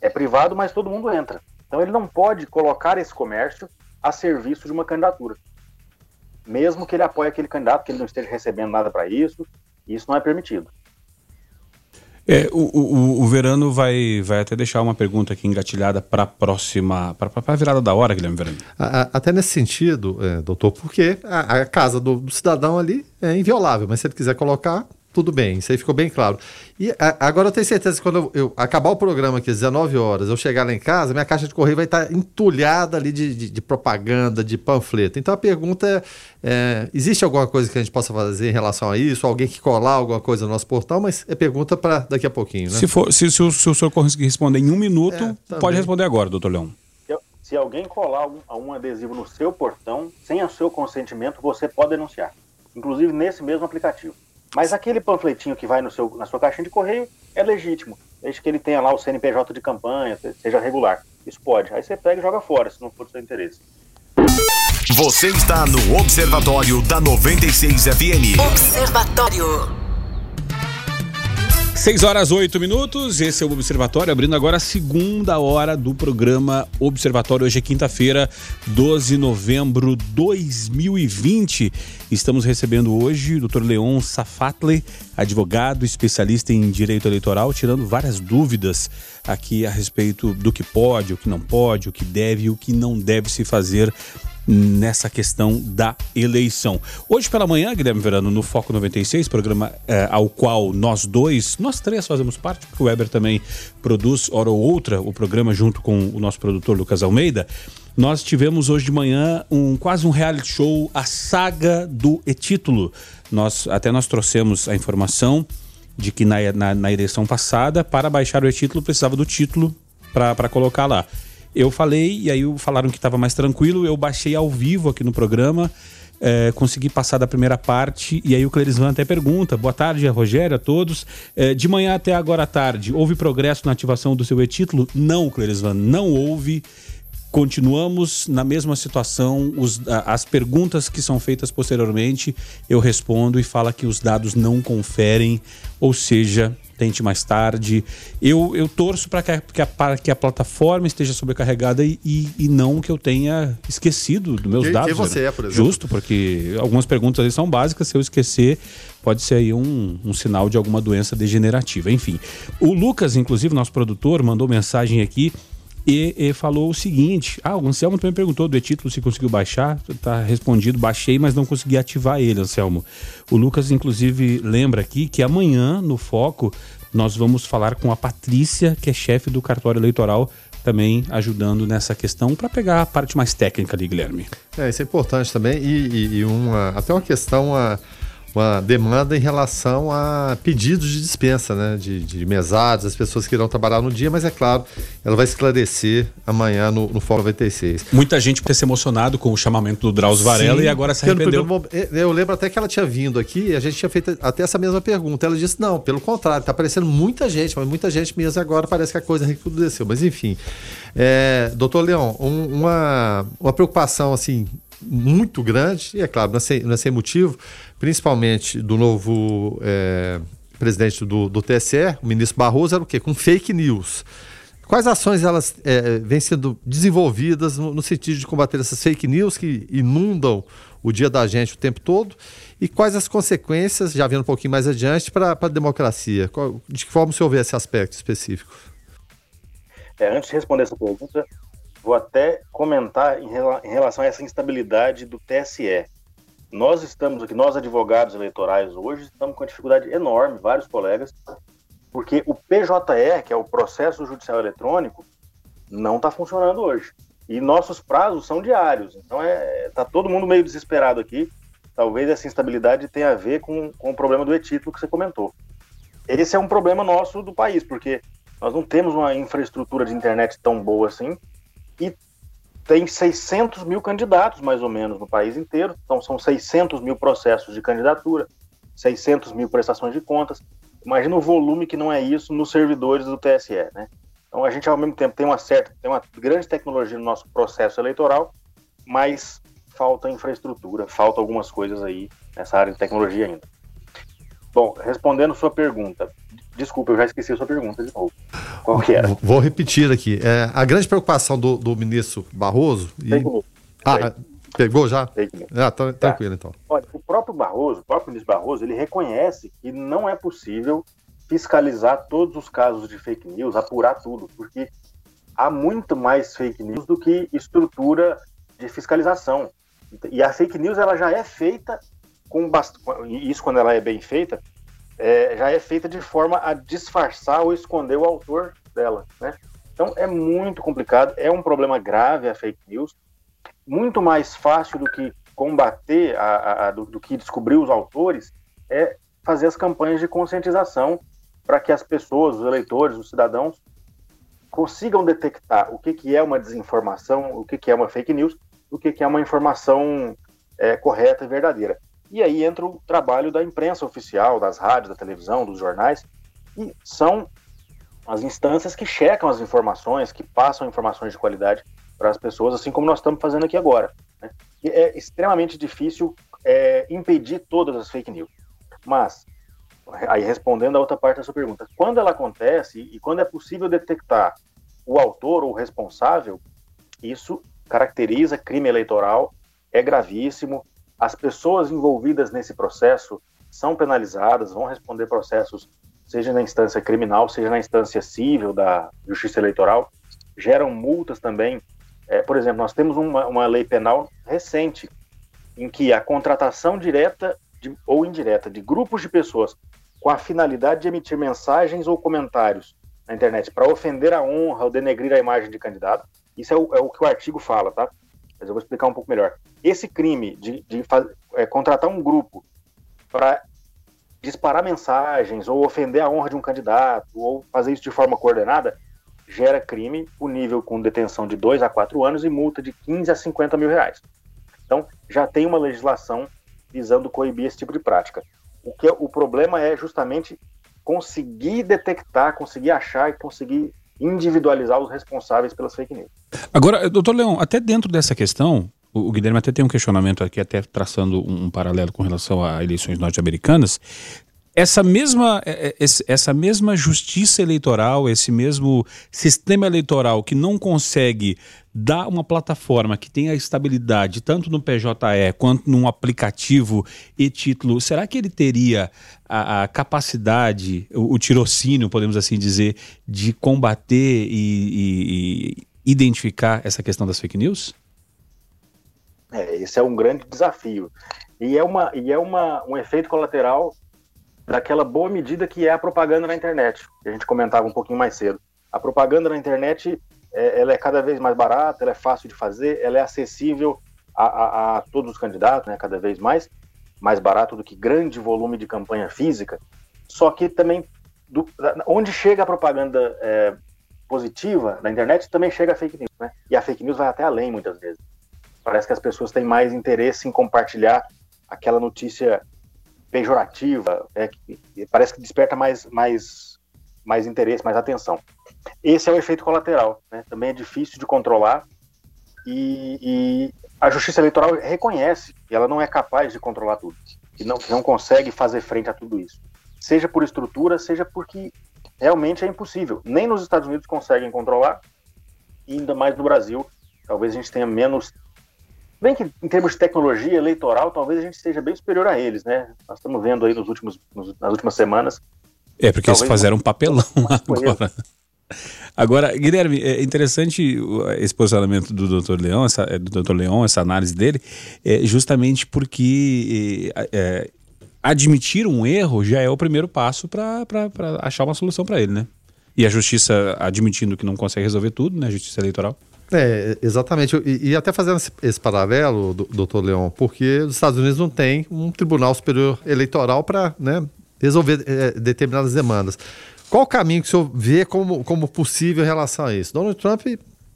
É privado, mas todo mundo entra. Então ele não pode colocar esse comércio a serviço de uma candidatura. Mesmo que ele apoie aquele candidato, que ele não esteja recebendo nada para isso, isso não é permitido. É, o, o, o, Verano vai, vai até deixar uma pergunta aqui engatilhada para a próxima, para a virada da hora, Guilherme Verano. A, até nesse sentido, é, doutor, porque a, a casa do, do, cidadão ali é inviolável, mas se ele quiser colocar, tudo bem, isso aí ficou bem claro. E a, agora eu tenho certeza que quando eu, eu, acabar o programa aqui às 19 horas, eu chegar lá em casa, minha caixa de correio vai estar entulhada ali de, de, de propaganda, de panfleto. Então a pergunta é, é, existe alguma coisa que a gente possa fazer em relação a isso? Alguém que colar alguma coisa no nosso portal? Mas é pergunta para daqui a pouquinho, né? Se, for, se, se, o, se o senhor conseguir responder em um minuto, é, pode responder agora, doutor Leão. Se alguém colar um, um adesivo no seu portão, sem o seu consentimento, você pode denunciar. Inclusive nesse mesmo aplicativo. Mas aquele panfletinho que vai no seu, na sua caixinha de correio é legítimo, desde que ele tenha lá o CNPJ de campanha, seja regular. Isso pode. Aí você pega e joga fora, se não for do seu interesse. Você está no Observatório da 96 FM. Observatório. 6 horas 8 minutos, esse é o Observatório, abrindo agora a segunda hora do programa Observatório. Hoje é quinta-feira, 12 de novembro de 2020. Estamos recebendo hoje o Dr. Leon Safatle, advogado, especialista em direito eleitoral, tirando várias dúvidas aqui a respeito do que pode, o que não pode, o que deve e o que não deve se fazer nessa questão da eleição. Hoje pela manhã, Guilherme Verano, no Foco 96, programa eh, ao qual nós dois, nós três fazemos parte, porque o Weber também produz, hora ou outra, o programa junto com o nosso produtor Lucas Almeida. Nós tivemos hoje de manhã um quase um reality show, a saga do e-título. Nós, até nós trouxemos a informação de que na, na, na eleição passada, para baixar o e-título, precisava do título para colocar lá. Eu falei, e aí falaram que estava mais tranquilo, eu baixei ao vivo aqui no programa. É, consegui passar da primeira parte e aí o Clerisvan até pergunta: boa tarde, Rogério, a todos. É, de manhã até agora à tarde, houve progresso na ativação do seu e-título? Não, Clerisvan, não houve. Continuamos na mesma situação. Os, as perguntas que são feitas posteriormente, eu respondo e fala que os dados não conferem, ou seja, tente mais tarde. Eu, eu torço para que, que, a, que a plataforma esteja sobrecarregada e, e, e não que eu tenha esquecido dos meus Quem- dados. quem você né? é, por exemplo? Justo, porque algumas perguntas ali são básicas. Se eu esquecer, pode ser aí um, um sinal de alguma doença degenerativa. Enfim, o Lucas, inclusive, nosso produtor, mandou mensagem aqui. E, e falou o seguinte: Ah, o Anselmo também perguntou do e-título se conseguiu baixar. Tá respondido, baixei, mas não consegui ativar ele, Anselmo. O Lucas, inclusive, lembra aqui que amanhã, no Foco, nós vamos falar com a Patrícia, que é chefe do cartório eleitoral, também ajudando nessa questão para pegar a parte mais técnica ali, Guilherme. É, isso é importante também. E, e- e uma, até uma questão, uma, uma demanda em relação a pedidos de dispensa, né? De, de mesados, as pessoas que irão trabalhar no dia, mas é claro, ela vai esclarecer amanhã no, no Fórum 96. Muita gente ter se emocionado com o chamamento do Drauzio Varela Sim, e agora se arrependeu. momento- Eu lembro até que ela tinha vindo aqui e a gente tinha feito até essa mesma pergunta. Ela disse: não, pelo contrário, tá aparecendo muita gente, mas muita gente mesmo agora parece que a coisa recrudesceu. Mas enfim. É, doutor Leão, um- uma, uma preocupação assim muito grande, e é claro, não é sem, não é sem motivo, principalmente do novo é, presidente do, do TSE, o ministro Barroso, era o quê? Com fake news. Quais ações elas é, vêm sendo desenvolvidas no, no sentido de combater essas fake news que inundam o dia da gente o tempo todo? E quais as consequências, já vendo um pouquinho mais adiante, para a democracia? Qual- de que forma o senhor vê esse aspecto específico? É, antes de responder essa pergunta, vou até comentar em, rela- em relação a essa instabilidade do TSE. Nós estamos aqui, nós advogados eleitorais hoje, estamos com uma dificuldade enorme, vários colegas, porque o PJE, que é o processo judicial eletrônico, não está funcionando hoje. E nossos prazos são diários. Então é, tá todo mundo meio desesperado aqui. Talvez essa instabilidade tenha a ver com, com o problema do e-título que você comentou. Esse é um problema nosso do país, porque nós não temos uma infraestrutura de internet tão boa assim e tem 600 mil candidatos, mais ou menos, no país inteiro. Então, são 600 mil processos de candidatura, 600 mil prestações de contas. Imagina o volume que não é isso nos servidores do TSE, né? Então, a gente, ao mesmo tempo, tem uma certa, tem uma grande tecnologia no nosso processo eleitoral, mas falta infraestrutura, falta algumas coisas aí nessa área de tecnologia ainda. Bom, respondendo sua pergunta, desculpa, eu já esqueci a sua pergunta de novo. Qual que era? Vou repetir aqui. É, a grande preocupação do, do ministro Barroso. e- news. Ah, pegou já? Ah, tá- tranquilo então. Olha, o próprio Barroso, o próprio ministro Barroso, ele reconhece que não é possível fiscalizar todos os casos de fake news, apurar tudo, porque há muito mais fake news do que estrutura de fiscalização. E a fake news ela já é feita com bast... isso quando ela é bem feita, é, já é feita de forma a disfarçar ou esconder o autor dela, né? Então é muito complicado, é um problema grave a fake news, muito mais fácil do que combater, a, a- a- do, do que descobrir os autores, é fazer as campanhas de conscientização para que as pessoas, os eleitores, os cidadãos, consigam detectar o que, que é uma desinformação, o que, que é uma fake news, o que, que é uma informação é, correta e verdadeira. E aí entra o trabalho da imprensa oficial, das rádios, da televisão, dos jornais, e são as instâncias que checam as informações, que passam informações de qualidade para as pessoas, assim como nós estamos fazendo aqui agora. né? É extremamente difícil é, impedir todas as fake news. Mas, aí respondendo a outra parte da sua pergunta, quando ela acontece e quando é possível detectar o autor ou o responsável, isso caracteriza crime eleitoral, é gravíssimo. As pessoas envolvidas nesse processo são penalizadas, vão responder processos, seja na instância criminal, seja na instância civil da Justiça Eleitoral. Geram multas também. É, por exemplo, nós temos uma, uma lei penal recente em que a contratação direta de- ou indireta de grupos de pessoas com a finalidade de emitir mensagens ou comentários na internet para ofender a honra ou denegrir a imagem de candidato. Isso é o, é o que o artigo fala, tá? Mas eu vou explicar um pouco melhor. Esse crime de, de é, contratar um grupo para disparar mensagens ou ofender a honra de um candidato ou fazer isso de forma coordenada gera crime, punível com detenção de 2 a 4 anos e multa de 15 a 50 mil reais. Então, já tem uma legislação visando coibir esse tipo de prática. O, que, o problema é justamente conseguir detectar, conseguir achar e conseguir individualizar os responsáveis pelas fake news. Agora, doutor Leão, até dentro dessa questão, o, Guilherme até tem um questionamento aqui, até traçando um, paralelo com relação a eleições norte-americanas. Essa mesma, é, é, essa mesma justiça eleitoral, esse mesmo sistema eleitoral que não consegue dar uma plataforma que tenha estabilidade tanto no PJE quanto num aplicativo e título, será que ele teria a, a capacidade, o, o, tirocínio, podemos assim dizer, de combater e, e, e identificar essa questão das fake news? É, esse é um grande desafio. E é, uma, e é uma, um efeito colateral daquela boa medida que é a propaganda na internet, que a gente comentava um pouquinho mais cedo. A propaganda na internet é, ela é cada vez mais barata, ela é fácil de fazer, ela é acessível a, a, a todos os candidatos, né, cada vez mais, mais barato do que grande volume de campanha física. Só que também, do, onde chega a propaganda é, positiva na internet, também chega a fake news, né? E a fake news vai até além muitas vezes. Parece que as pessoas têm mais interesse em compartilhar aquela notícia pejorativa, é, que, parece que desperta mais, mais, mais interesse, mais atenção. Esse é o efeito colateral, né? também é difícil de controlar e, e, a Justiça Eleitoral reconhece que ela não é capaz de controlar tudo, que não, que não consegue fazer frente a tudo isso, seja por estrutura, seja porque realmente é impossível. Nem nos Estados Unidos conseguem controlar, e ainda mais no Brasil, talvez a gente tenha menos Bem que em termos de tecnologia eleitoral, talvez a gente seja bem superior a eles, né? Nós estamos vendo aí nos últimos, nos, nas últimas semanas. É, porque eles fizeram um papelão agora. Agora, Guilherme, é interessante esse posicionamento do Dr. Leão, essa, é, do Dr. Leão, essa análise dele, é justamente porque é, é, admitir um erro já é o primeiro passo para achar uma solução para ele, né? E a justiça admitindo que não consegue resolver tudo, né? A justiça eleitoral. É, exatamente. E, e até fazendo esse, esse paralelo, doutor Leão, porque os Estados Unidos não tem um tribunal superior eleitoral para né, resolver é, determinadas demandas. Qual o caminho que o senhor vê como, como possível em relação a isso? Donald Trump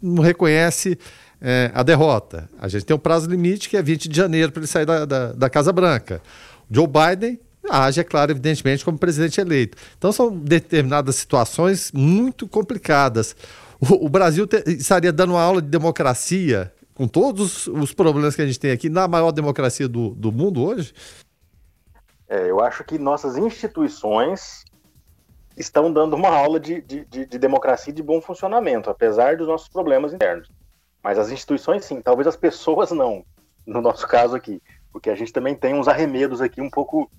não reconhece é, a derrota. A gente tem um prazo limite que é 20 de janeiro para ele sair da, da, da Casa Branca. Joe Biden age, é claro, evidentemente, como presidente eleito. Então são determinadas situações muito complicadas. O, Brasil te, estaria dando uma aula de democracia com todos os problemas que a gente tem aqui na maior democracia do, do mundo hoje? É, eu acho que nossas instituições estão dando uma aula de, de, de, de democracia e de bom funcionamento, apesar dos nossos problemas internos. Mas as instituições, sim, talvez as pessoas não, no nosso caso aqui, porque a gente também tem uns arremedos aqui um pouco,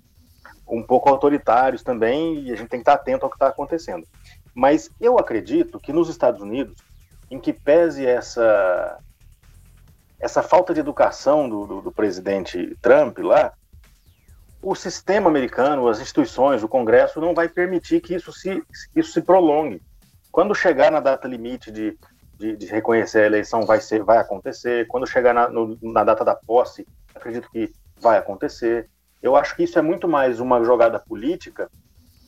um pouco autoritários também, e a gente tem que estar atento ao que está acontecendo. Mas eu acredito que nos Estados Unidos, em que pese essa, essa falta de educação do, do, do presidente Trump lá, o sistema americano, as instituições, o Congresso não vai permitir que isso se, isso se prolongue. Quando chegar na data limite de, de, de reconhecer a eleição, vai, ser, vai acontecer. Quando chegar na, no, na data da posse, acredito que vai acontecer. Eu acho que isso é muito mais uma jogada política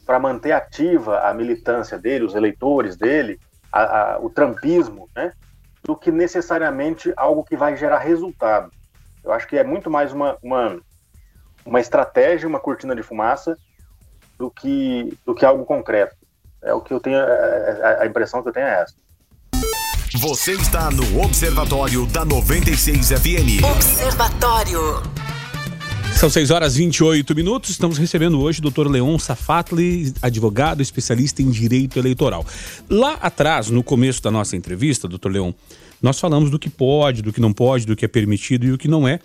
para manter ativa a militância dele, os eleitores dele, a, a, o trampismo, né, do que necessariamente algo que vai gerar resultado. Eu acho que é muito mais uma, uma, uma estratégia, uma cortina de fumaça, do que, do que algo concreto. É o que eu tenho, a, é, é, a impressão que eu tenho é essa. Você está no Observatório da 96 FM. Observatório. São 6 horas e 28 minutos. Estamos recebendo hoje o Dr. Leon Safatli, advogado especialista em direito eleitoral. Lá atrás, no começo da nossa entrevista, Dr. Leon, nós falamos do que pode, do que não pode, do que é permitido e o que não é.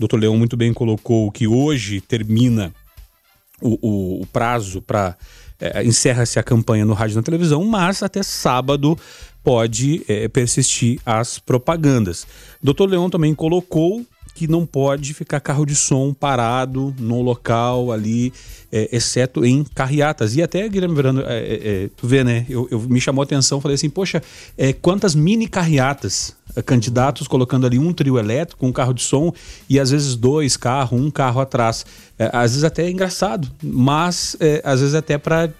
O Dr. Leon muito bem colocou que hoje termina o, o, o prazo para. É, encerra-se a campanha no rádio e na televisão, mas até sábado pode é, persistir as propagandas. Dr. Leon também colocou que não pode ficar carro de som parado no local ali, é, exceto em carreatas. E até, Guilherme Verano, é, é, é, tu vê, né? Eu, eu, me chamou a atenção, falei assim, poxa, é, quantas mini carreatas é, candidatos colocando ali um trio elétrico, um carro de som e às vezes dois carros, um carro atrás. É, às vezes até é engraçado, mas é, às vezes até para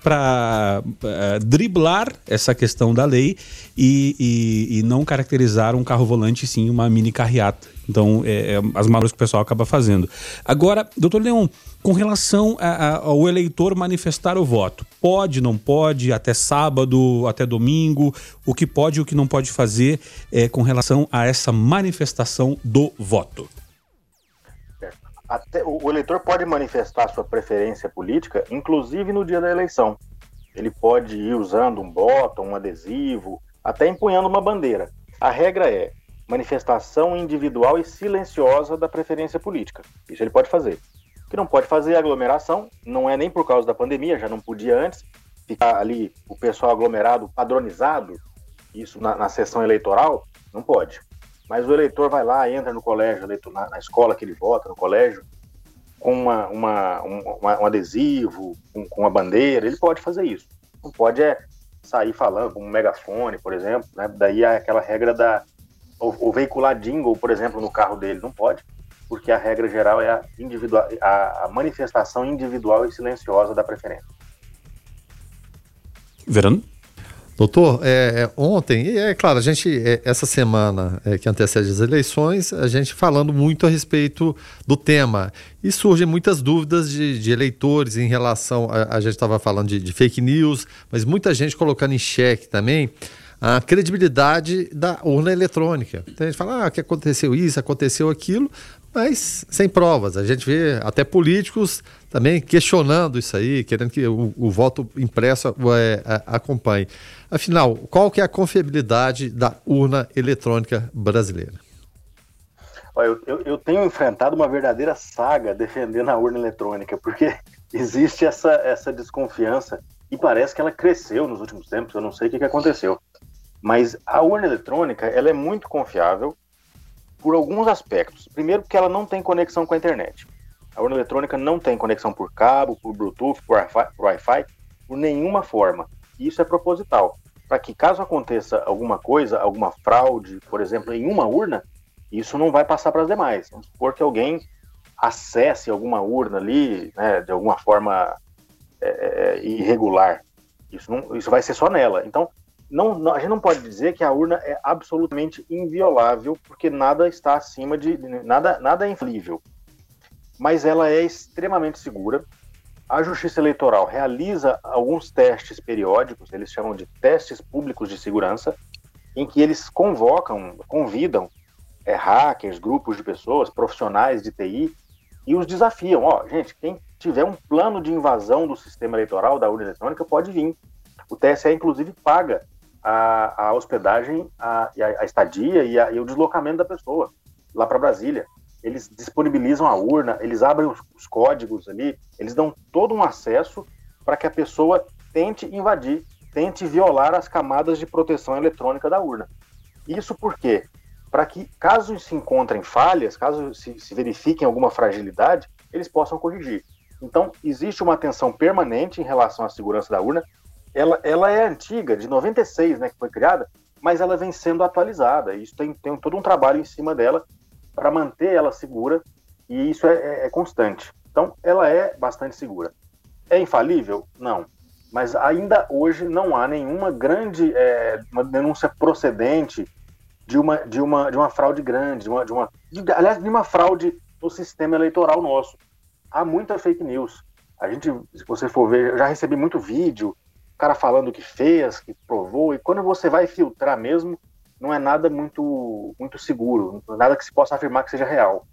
é, driblar essa questão da lei e, e, e, não caracterizar um carro volante, sim uma mini carreata. Então, é, é, as manobras que o pessoal acaba fazendo. Agora, doutor Leão, com relação a, a, ao eleitor manifestar o voto, pode, não pode, até sábado, até domingo, o que pode e o que não pode fazer com relação a essa manifestação do voto? Até, o eleitor pode manifestar sua preferência política, inclusive no dia da eleição. Ele pode ir usando um botão, um adesivo, até empunhando uma bandeira. A regra é manifestação individual e silenciosa da preferência política. Isso ele pode fazer. O que não pode fazer é aglomeração, não é nem por causa da pandemia, já não podia antes, ficar ali o pessoal aglomerado, padronizado, isso na, na sessão eleitoral, não pode. Mas o eleitor vai lá, entra no colégio, na, na escola que ele vota, no colégio, com uma, uma, uma, um adesivo, com, com uma bandeira, ele pode fazer isso. Não pode é sair falando com um megafone, por exemplo, né? daí é aquela regra da, ou, veicular jingle, por exemplo, no carro dele, não pode, porque a regra geral é a, individual, a, a manifestação individual e silenciosa da preferência. Verano? Doutor, é, é, ontem, e é claro, a gente, é, essa semana é, que antecede as eleições, a gente falando muito a respeito do tema. E surgem muitas dúvidas de, de eleitores em relação. A, a gente estava falando de, de, fake news, mas muita gente colocando em xeque também a credibilidade da urna eletrônica. Então a gente fala ah, que aconteceu isso, aconteceu aquilo, mas sem provas. A gente vê até políticos também questionando isso aí, querendo que o, o voto impresso é, acompanhe. Afinal, qual que é a confiabilidade da urna eletrônica brasileira? Eu, eu, eu, tenho enfrentado uma verdadeira saga defendendo a urna eletrônica, porque existe essa, essa desconfiança e parece que ela cresceu nos últimos tempos, eu não sei o que, que aconteceu. Mas a urna eletrônica ela é muito confiável por alguns aspectos. Primeiro, porque ela não tem conexão com a internet. A urna eletrônica não tem conexão por cabo, por Bluetooth, por Wi-Fi, por nenhuma forma. Isso é proposital. Para que, caso aconteça alguma coisa, alguma fraude, por exemplo, em uma urna, isso não vai passar para as demais. Vamos supor que alguém acesse alguma urna ali, né, de alguma forma é, é, é irregular. Isso, não, isso vai ser só nela. Então, não, não, a gente não pode dizer que a urna é absolutamente inviolável, porque nada está acima de. nada, nada é infalível. Mas ela é extremamente segura. A Justiça Eleitoral realiza alguns testes periódicos, eles chamam de testes públicos de segurança, em que eles convocam, convidam é, hackers, grupos de pessoas, profissionais de TI, e os desafiam. Ó, gente, quem tiver um plano de invasão do sistema eleitoral, da urna eletrônica, pode vir. O TSE, inclusive, paga a, a hospedagem, a, a estadia e, a, e, o deslocamento da pessoa lá para Brasília. Eles disponibilizam a urna, eles abrem os, os códigos ali, eles dão todo um acesso para que a pessoa tente invadir, tente violar as camadas de proteção eletrônica da urna. Isso por quê? Para que, caso se encontrem falhas, caso se, se verifiquem alguma fragilidade, eles possam corrigir. Então, existe uma atenção permanente em relação à segurança da urna, ela, ela é antiga, de 96, né, que foi criada, mas ela vem sendo atualizada. Isso tem, tem todo um trabalho em cima dela para manter ela segura e isso é, é, é, constante. Então, ela é bastante segura. É infalível? Não. Mas ainda hoje não há nenhuma grande é, uma denúncia procedente de uma, de uma, de uma fraude grande, de uma, de uma de, aliás, de uma fraude no sistema eleitoral nosso. Há muita fake news. A gente, se você for ver, eu já recebi muito vídeo cara falando que fez, que provou, e quando você vai filtrar mesmo, não é nada muito, muito seguro, nada que se possa afirmar que seja real.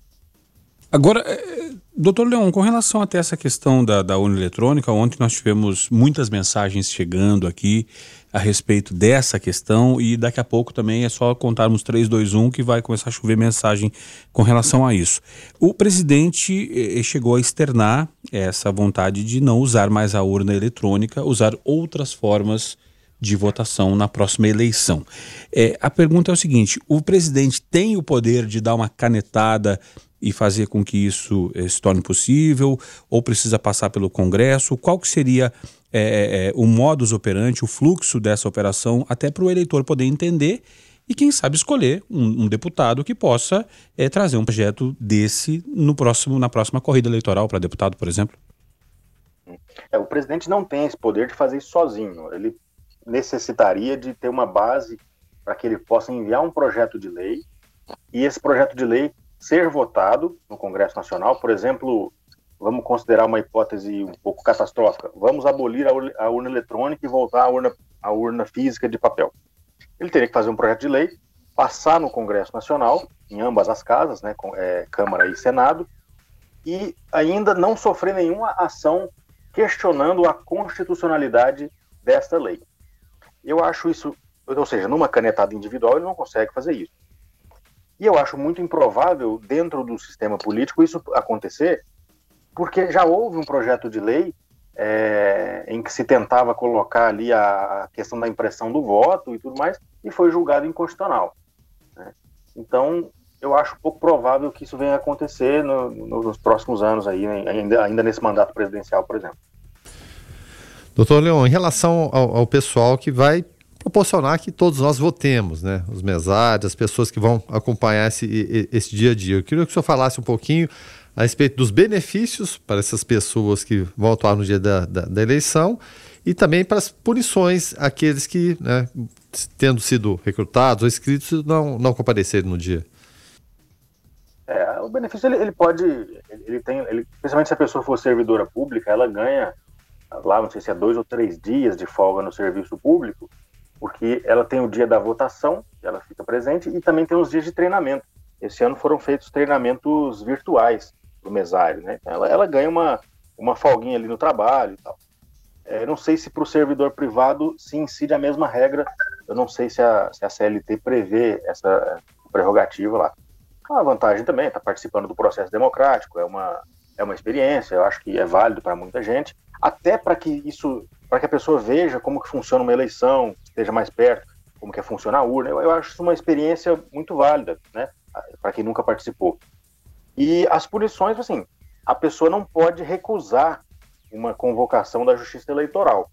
Agora, é, doutor Leon, com relação até essa questão da, da urna eletrônica, ontem nós tivemos muitas mensagens chegando aqui a respeito dessa questão e daqui a pouco também é só contarmos 3, 2, 1 que vai começar a chover mensagem com relação a isso. O presidente eh, chegou a externar essa vontade de não usar mais a urna eletrônica, usar outras formas de votação na próxima eleição. É, a pergunta é o seguinte: o presidente tem o poder de dar uma canetada e fazer com que isso eh, se torne possível, ou precisa passar pelo Congresso? Qual que seria é, é, o modus operandi, o fluxo dessa operação, até para o eleitor poder entender e, quem sabe, escolher um, um deputado que possa trazer um projeto desse no próximo, na próxima corrida eleitoral para deputado, por exemplo. É, o presidente não tem esse poder de fazer isso sozinho. Ele necessitaria de ter uma base para que ele possa enviar um projeto de lei e esse projeto de lei ser votado no Congresso Nacional. Por exemplo, vamos considerar uma hipótese um pouco catastrófica. Vamos abolir a urna, eletrônica e voltar à urna, à urna física de papel. Ele teria que fazer um projeto de lei, passar no Congresso Nacional, em ambas as casas, né, é, Câmara e Senado, e ainda não sofrer nenhuma ação questionando a constitucionalidade desta lei. Eu acho isso, ou seja, numa canetada individual ele não consegue fazer isso. E eu acho muito improvável, dentro do sistema político, isso acontecer, porque já houve um projeto de lei é, em que se tentava colocar ali a questão da impressão do voto e tudo mais, e foi julgado inconstitucional. Né? Então, eu acho pouco provável que isso venha a acontecer no, nos próximos anos aí, ainda, ainda nesse mandato presidencial, por exemplo. Doutor Leon, em relação ao, ao, pessoal que vai proporcionar que todos nós votemos, né? Os mesários, as pessoas que vão acompanhar esse, esse dia a dia. Eu queria que o senhor falasse um pouquinho a respeito dos benefícios para essas pessoas que vão atuar no dia da, da, da eleição e também para as punições àqueles que, né, tendo sido recrutados ou inscritos, não, não comparecerem no dia. É, o benefício ele, ele pode, ele tem, ele, principalmente se a pessoa for servidora pública, ela ganha lá, não sei se é dois ou três dias de folga no serviço público, porque ela tem o dia da votação, ela fica presente, e também tem os dias de treinamento. Esse ano foram feitos treinamentos virtuais do mesário, né? Ela, ela ganha uma, uma folguinha ali no trabalho e tal. É, não sei se para o servidor privado se incide a mesma regra, eu não sei se a, se a CLT prevê essa prerrogativa lá. É uma vantagem também, está participando do processo democrático, é uma, é uma experiência, eu acho que é válido para muita gente, até para que isso, para que a pessoa veja como que funciona uma eleição, esteja mais perto, como que é funcionar a urna, eu, eu acho uma experiência muito válida, né, para quem nunca participou. E as punições, assim, a pessoa não pode recusar uma convocação da Justiça Eleitoral.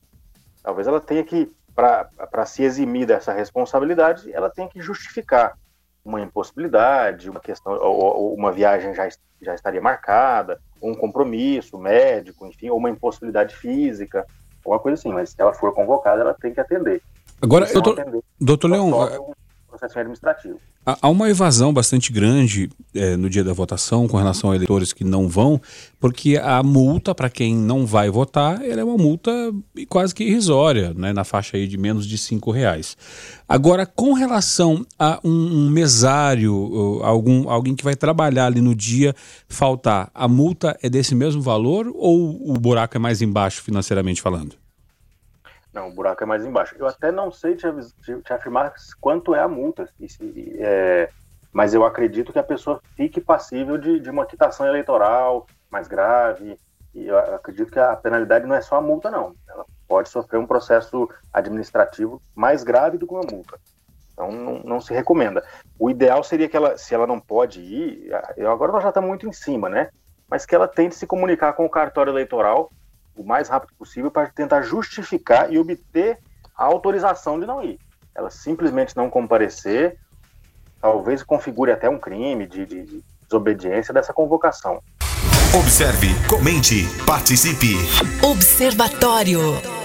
Talvez ela tenha que, para se eximir dessa responsabilidade, ela tenha que justificar uma impossibilidade, uma questão, ou, ou uma viagem já, já estaria marcada, ou um compromisso médico, enfim, ou uma impossibilidade física, alguma coisa assim. Mas se ela for convocada, ela tem que atender. Agora, doutor, atender, doutor Leão, um processo administrativo. Há uma evasão bastante grande é, no dia da votação com relação a eleitores que não vão, porque a multa para quem não vai votar é uma multa quase que irrisória, né, na faixa aí de menos de cinco reais. Agora, com relação a um, um mesário, algum, alguém que vai trabalhar ali no dia faltar, a multa é desse mesmo valor ou o buraco é mais embaixo financeiramente falando? Não, o buraco é mais embaixo. Eu até não sei te, te, afirmar quanto é a multa, é, mas eu acredito que a pessoa fique passível de, de uma quitação eleitoral mais grave. E eu acredito que a penalidade não é só a multa, não. Ela pode sofrer um processo administrativo mais grave do que uma multa. Então não, não, se recomenda. O ideal seria que ela, se ela não pode ir, eu, agora nós já estamos muito em cima, né? Mas que ela tente se comunicar com o cartório eleitoral o mais rápido possível para tentar justificar e obter a autorização de não ir. Ela simplesmente não comparecer, talvez configure até um crime de, de, de desobediência dessa convocação. Observe, comente, participe. Observatório.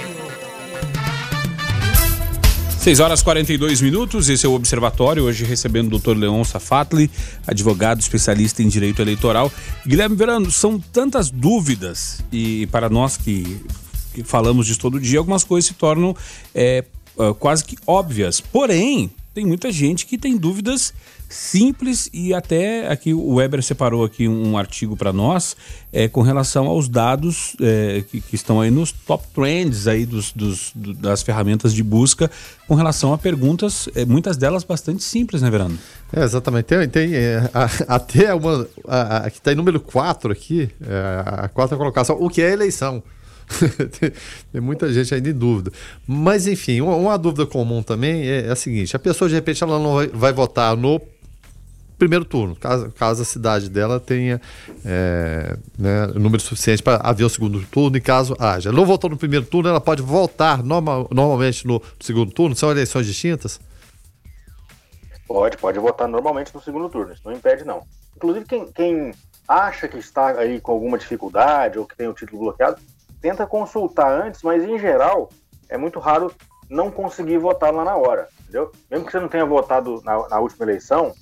6 horas e 42 minutos, esse é o Observatório, hoje recebendo o Dr. Leon Safatli, advogado especialista em direito eleitoral. Guilherme Verano, são tantas dúvidas e para nós que, que falamos disso todo dia, algumas coisas se tornam é, quase que óbvias. Porém, tem muita gente que tem dúvidas simples e até aqui o Weber separou aqui um artigo para nós é, com relação aos dados é, que, que, estão aí nos top trends aí dos, dos do, das ferramentas de busca com relação a perguntas, é, muitas delas bastante simples, né, Verano? É, exatamente. Tem, tem é, a, até uma a, a, que está em número 4 aqui, é, a quarta colocação, o que é eleição? tem, muita gente ainda em dúvida. Mas, enfim, uma, uma dúvida comum também é, é, a seguinte: a pessoa, de repente, ela não vai, vai votar no primeiro turno, caso, caso a cidade dela tenha é, né, número suficiente para haver o segundo turno, e caso haja. Não votou no primeiro turno, ela pode voltar normal, normalmente no segundo turno? São eleições distintas? Pode, pode votar normalmente no segundo turno, isso não impede não. Inclusive quem, quem acha que está aí com alguma dificuldade ou que tem o título bloqueado, tenta consultar antes, mas em geral é muito raro não conseguir votar lá na hora, entendeu? Mesmo que você não tenha votado na, na última eleição,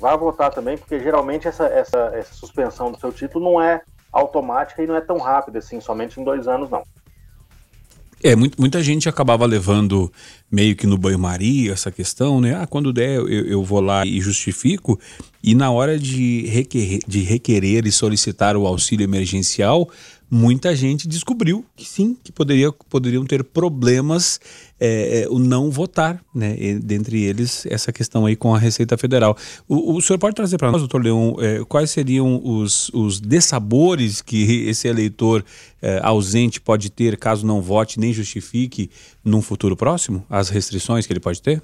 vá votar também, porque geralmente essa, essa, essa suspensão do seu título não é automática e não é tão rápida assim, somente em dois anos não. É, muita gente acabava levando meio que no banho-maria essa questão, né? Ah, quando der eu, eu vou lá e justifico. E na hora de requerer, de requerer e solicitar o auxílio emergencial, muita gente descobriu que sim, que poderia, poderiam ter problemas é, é, o não votar, né? E, dentre eles, essa questão aí com a Receita Federal. O, o senhor pode trazer para nós, doutor Leão, é, quais seriam os, os dessabores que esse eleitor é, ausente pode ter caso não vote nem justifique num futuro próximo? As restrições que ele pode ter?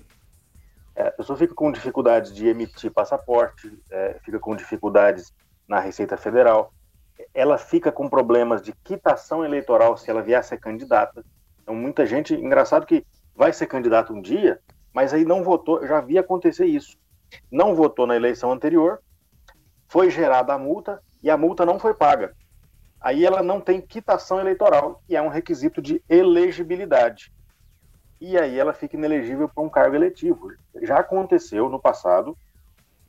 É, a pessoa fica com dificuldades de emitir passaporte, é, fica com dificuldades na Receita Federal, ela fica com problemas de quitação eleitoral se ela vier a ser candidata. Então, muita gente, engraçado que vai ser candidato um dia, mas aí não votou, já vi acontecer isso. Não votou na eleição anterior, foi gerada a multa e a multa não foi paga. Aí ela não tem quitação eleitoral, que é um requisito de elegibilidade. E aí ela fica inelegível para um cargo eletivo. Já aconteceu no passado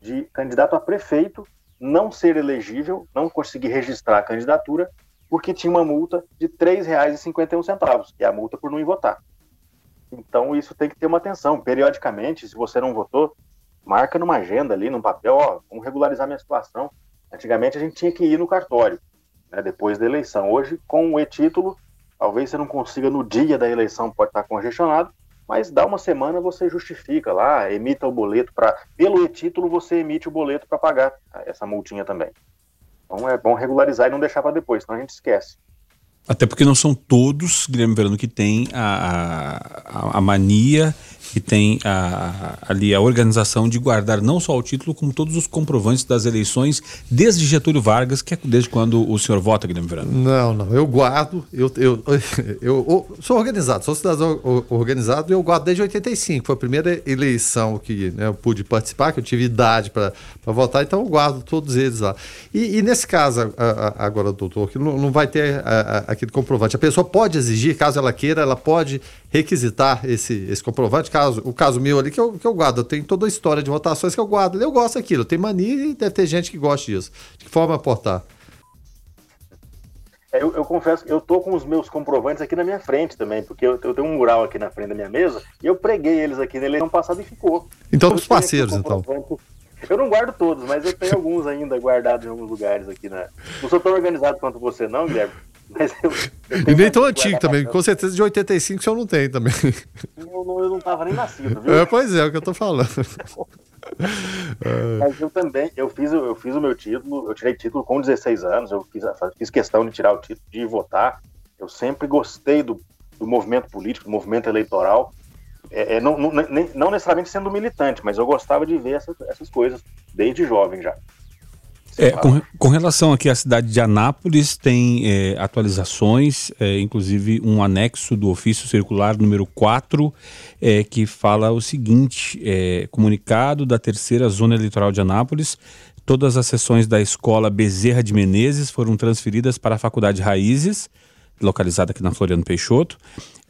de candidato a prefeito não ser elegível, não conseguir registrar a candidatura, porque tinha uma multa de R$ 3,51, que é a multa por não votar. Então isso tem que ter uma atenção. Periodicamente, se você não votou, marca numa agenda ali, num papel, ó, vamos regularizar minha situação. Antigamente a gente tinha que ir no cartório, né, depois da eleição. Hoje, com o e-título, talvez você não consiga no dia da eleição, pode estar congestionado, mas dá uma semana você justifica lá, emita o boleto para pelo e-título você emite o boleto para pagar essa multinha também. Então é bom regularizar e não deixar para depois, senão a gente esquece. Até porque não são todos, Guilherme Verano, que tem a, a, a mania que tem a, ali a organização de guardar não só o título, como todos os comprovantes das eleições, desde Getúlio Vargas, que é desde quando o senhor vota, Guilherme Verano? Não, não, eu guardo, eu, eu, eu, eu sou organizado, sou cidadão organizado e eu guardo desde 85, foi a primeira eleição que né, eu pude participar, que eu tive idade para votar, então eu guardo todos eles lá. E, e nesse caso, agora, doutor, que não, não vai ter aquele comprovante, a pessoa pode exigir, caso ela queira, ela pode requisitar esse, esse comprovante, caso, o caso meu ali que eu, que eu guardo, eu tenho toda a história de votações que eu guardo. Eu gosto daquilo, eu tenho mania e deve ter gente que gosta disso. De que forma aportar? É, eu, eu, confesso que eu tô com os meus comprovantes aqui na minha frente também, porque eu, eu, tenho um mural aqui na frente da minha mesa e eu preguei eles aqui na eleição passada e ficou. Então, os parceiros, então. Eu não guardo todos, mas eu tenho alguns ainda guardados em alguns lugares aqui. Na... Não sou tão organizado quanto você, não, Guilherme, mas eu, eu e nem tão antigo também, com certeza de 85 você não tem também. Eu não, eu não tava nem nascido, viu? É, pois é, é o que eu tô falando. Mas eu também, eu fiz, eu fiz o meu título, eu tirei título com 16 anos, eu fiz, fiz questão de tirar o título, de votar. Eu sempre gostei do, do movimento político, do movimento eleitoral. É, é, não, não, nem, não necessariamente sendo militante, mas eu gostava de ver essas, essas coisas desde jovem já. É, com, com, relação aqui à cidade de Anápolis, tem é, atualizações, é, inclusive um anexo do ofício circular número 4, é, que fala o seguinte: é, comunicado da terceira zona eleitoral de Anápolis. Todas as sessões da escola Bezerra de Menezes foram transferidas para a Faculdade Raízes, localizada aqui na Floriano Peixoto.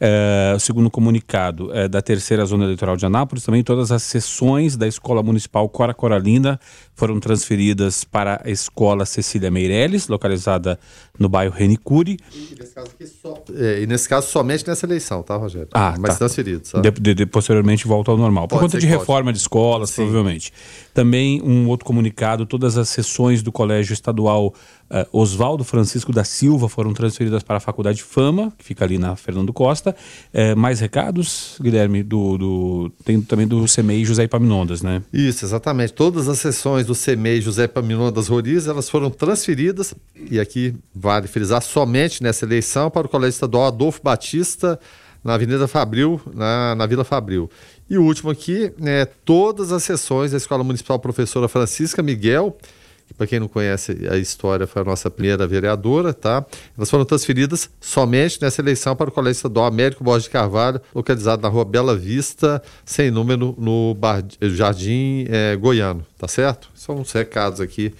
É, segundo comunicado é da terceira zona eleitoral de Anápolis, também todas as sessões da Escola Municipal Cora Coralina foram transferidas para a Escola Cecília Meirelles, localizada no bairro Renicuri. E nesse caso, só... é, e nesse caso somente nessa eleição, tá, Rogério? Ah, Mas tá. transferido, sabe? De, de, posteriormente volta ao normal. Por conta de reforma de escolas, Sim. provavelmente. Também um outro comunicado, todas as sessões do Colégio Estadual uh, Oswaldo Francisco da Silva foram transferidas para a Faculdade Fama, que fica ali na Fernando Costa. Uh, mais recados, Guilherme, do, do, tem também do CMEI José Epaminondas, né? Isso, exatamente. Todas as sessões do CMEI José Epaminondas Roriz, elas foram transferidas, e aqui vale frisar, somente nessa eleição para o Colégio Estadual Adolfo Batista, na Avenida Fabril, na, na Vila Fabril. E o último aqui, né, todas as sessões da Escola Municipal Professora Francisca Miguel, para quem não conhece a história, foi a nossa primeira vereadora, tá? Elas foram transferidas somente nessa eleição para o Colégio Estadual Américo Borges de Carvalho, localizado na rua Bela Vista, sem número, no Bar... Jardim é, Goiano, tá certo? São uns recados aqui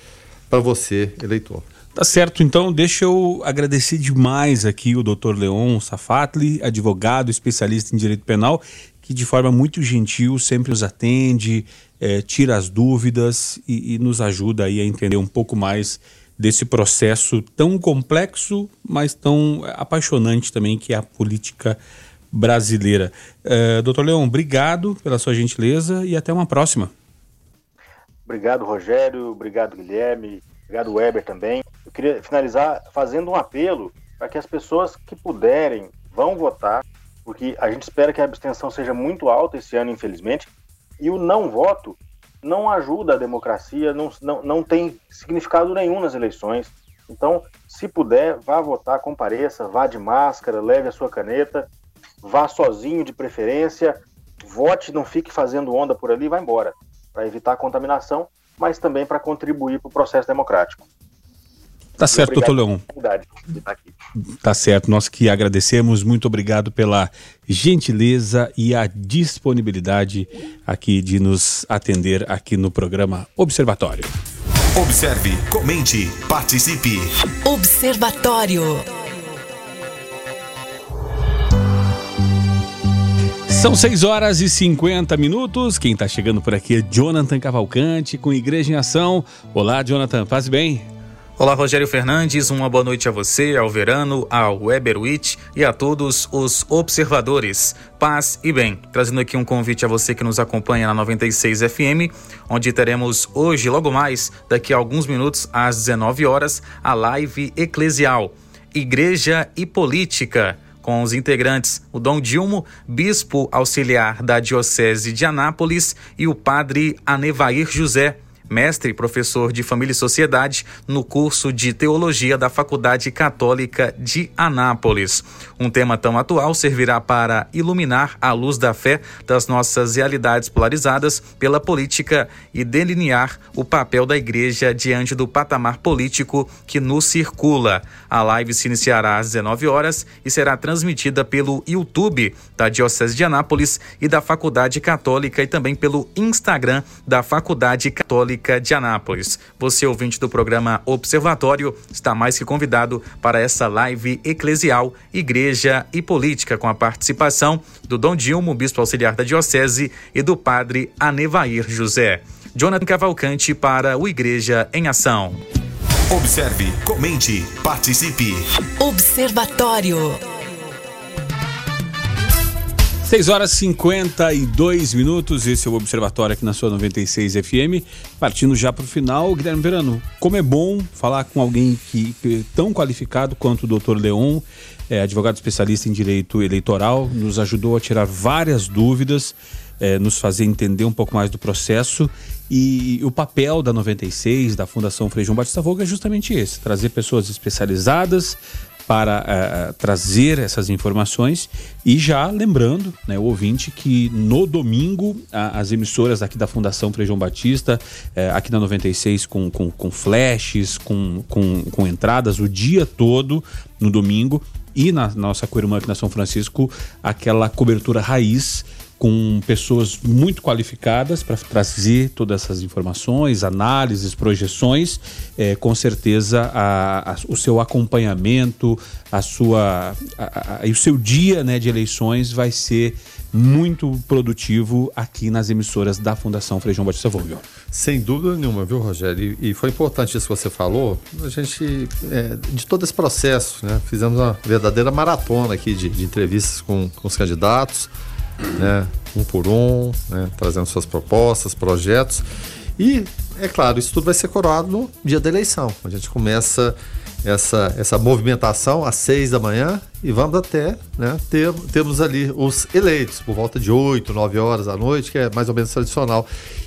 para você, eleitor. Tá certo, então deixa eu agradecer demais aqui o Dr. Leon Safatli, advogado especialista em direito penal, que de forma muito gentil sempre nos atende, é, tira as dúvidas e, e, nos ajuda aí a entender um pouco mais desse processo tão complexo, mas tão apaixonante também que é a política brasileira. É, doutor Leão, obrigado pela sua gentileza e até uma próxima. Obrigado, Rogério. Obrigado, Guilherme. Obrigado, Weber também. Eu queria finalizar fazendo um apelo para que as pessoas que puderem vão votar, porque a gente espera que a abstenção seja muito alta esse ano, infelizmente, e o não voto não ajuda a democracia, não, não, não tem significado nenhum nas eleições. Então, se puder, vá votar, compareça, vá de máscara, leve a sua caneta, vá sozinho de preferência, vote, não fique fazendo onda por ali, vá embora, para evitar a contaminação, mas também para contribuir para o processo democrático. Tá certo, doutor Leon. Tá certo, nós que agradecemos, muito obrigado pela gentileza e a disponibilidade aqui de nos atender aqui no programa Observatório. Observe, comente, participe. Observatório. São 6 horas e 50 minutos. Quem está chegando por aqui é Jonathan Cavalcante com Igreja em Ação. Olá, Jonathan, faz bem? Olá, Rogério Fernandes, uma boa noite a você, ao Verano, ao Weberwitch e a todos os observadores. Paz e bem. Trazendo aqui um convite a você que nos acompanha na 96 FM, onde teremos hoje, logo mais, daqui a alguns minutos, às 19 horas, a live eclesial Igreja e Política com os integrantes o Dom Dilmo, bispo auxiliar da Diocese de Anápolis, e o padre Anevair José, mestre e professor de Família e Sociedade no curso de Teologia da Faculdade Católica de Anápolis. Um tema tão atual servirá para iluminar a luz da fé das nossas realidades polarizadas pela política e delinear o papel da igreja diante do patamar político que nos circula. A live se iniciará às 19 horas e será transmitida pelo YouTube da Diocese de Anápolis e da Faculdade Católica e também pelo Instagram da Faculdade Católica de Anápolis. Você, ouvinte do programa Observatório, está mais que convidado para essa live eclesial, igreja e política, com a participação do Dom Dilmo, bispo auxiliar da Diocese, e do padre Anevair José. Jonathan Cavalcante para o Igreja em Ação. Observe, comente, participe. Observatório. 6 horas e 52 minutos, esse é o Observatório aqui na sua 96 FM. Partindo já para o final, Guilherme Verano, como é bom falar com alguém que, que tão qualificado quanto o doutor Leon, é, advogado especialista em direito eleitoral, nos ajudou a tirar várias dúvidas, é, nos fazer entender um pouco mais do processo. E, o papel da 96, da Fundação Frei João Batista Voga, é justamente esse: trazer pessoas especializadas para uh, trazer essas informações e já lembrando, né, o ouvinte que no domingo a, as emissoras aqui da Fundação Frei João Batista, uh, aqui na 96 com, com, com flashes, com, com, com entradas o dia todo no domingo e na nossa co-irmã aqui na São Francisco aquela cobertura raiz com pessoas muito qualificadas para trazer todas essas informações, análises, projeções. É, com certeza a, a, o seu acompanhamento, a sua, a, o seu dia né, de eleições vai ser muito produtivo aqui nas emissoras da Fundação Frei João Batista Vogel. Sem dúvida nenhuma, viu, Rogério? E, e foi importante isso que você falou. A gente, é, de todo esse processo, né, fizemos uma verdadeira maratona aqui de, de entrevistas com, com os candidatos né, um por um, né, trazendo suas propostas, projetos. E, é claro, isso tudo vai ser coroado no dia da eleição. A gente começa essa, essa movimentação às seis da manhã e vamos até né, ter, termos ali os eleitos por volta de oito, nove horas da noite, que é mais ou menos tradicional.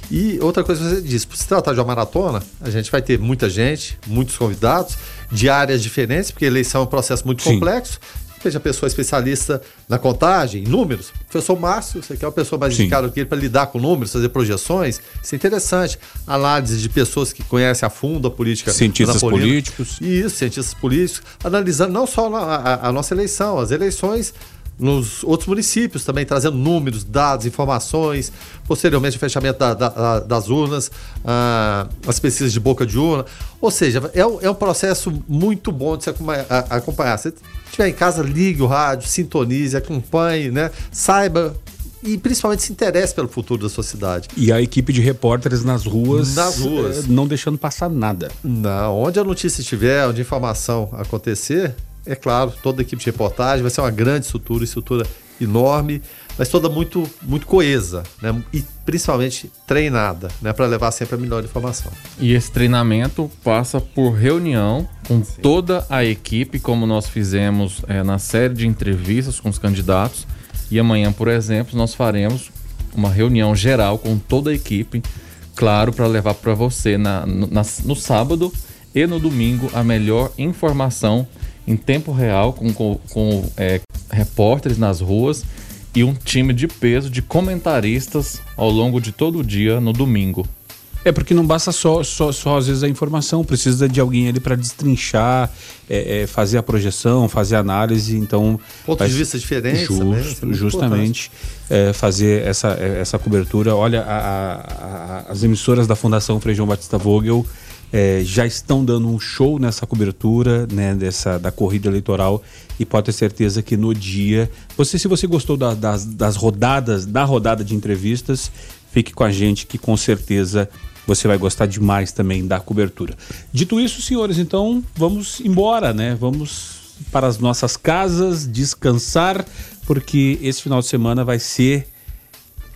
E outra coisa que você disse, por se tratar de uma maratona, a gente vai ter muita gente, muitos convidados, de áreas diferentes, porque eleição é um processo muito Sim. complexo seja a pessoa especialista na contagem, em números. Professor Márcio, você quer uma pessoa mais indicada que ele para lidar com números, fazer projeções, isso é interessante. Análise de pessoas que conhecem a fundo a política. Cientistas políticos. Isso, cientistas políticos, analisando não só a, a- a nossa eleição, as eleições nos outros municípios também, trazendo números, dados, informações, posteriormente o fechamento da- da- da- das urnas, ah, as pesquisas de boca de urna. Ou seja, é um, é um processo muito bom de se acompanhar. acompanhar. Se estiver em casa, ligue o rádio, sintonize, acompanhe, né? saiba e principalmente se interesse pelo futuro da sua cidade. E a equipe de repórteres nas ruas, Nas ruas. eh, não deixando passar nada. Não, onde a notícia estiver, onde a informação acontecer, é claro, toda a equipe de reportagem vai ser uma grande estrutura, estrutura enorme, mas toda muito, muito coesa, né? E principalmente treinada, né? Para levar sempre a melhor informação. E esse treinamento passa por reunião com toda a equipe, como nós fizemos eh, na série de entrevistas com os candidatos. E amanhã, por exemplo, nós faremos uma reunião geral com toda a equipe, claro, para levar para você na, no, na- no sábado e no domingo a melhor informação em tempo real, com, com, com, eh, repórteres nas ruas e um time de peso de comentaristas ao longo de todo o dia no domingo. É porque não basta só, só, só às vezes a informação, precisa de alguém ali para destrinchar, é, é, fazer a projeção, fazer a análise. Então, Pontos de vista diferentes é Justo, muito justamente é, fazer essa, é, essa cobertura. Olha, a- a- a- as emissoras da Fundação Frei João Batista Vogel é, já estão dando um show nessa cobertura né, dessa, da corrida eleitoral e pode ter certeza que no dia. Você, se você gostou da- das, das rodadas, da rodada de entrevistas, fique com a gente que com certeza você vai gostar demais também da cobertura. Dito isso, senhores, então vamos embora, né? Vamos para as nossas casas, descansar, porque esse final de semana vai ser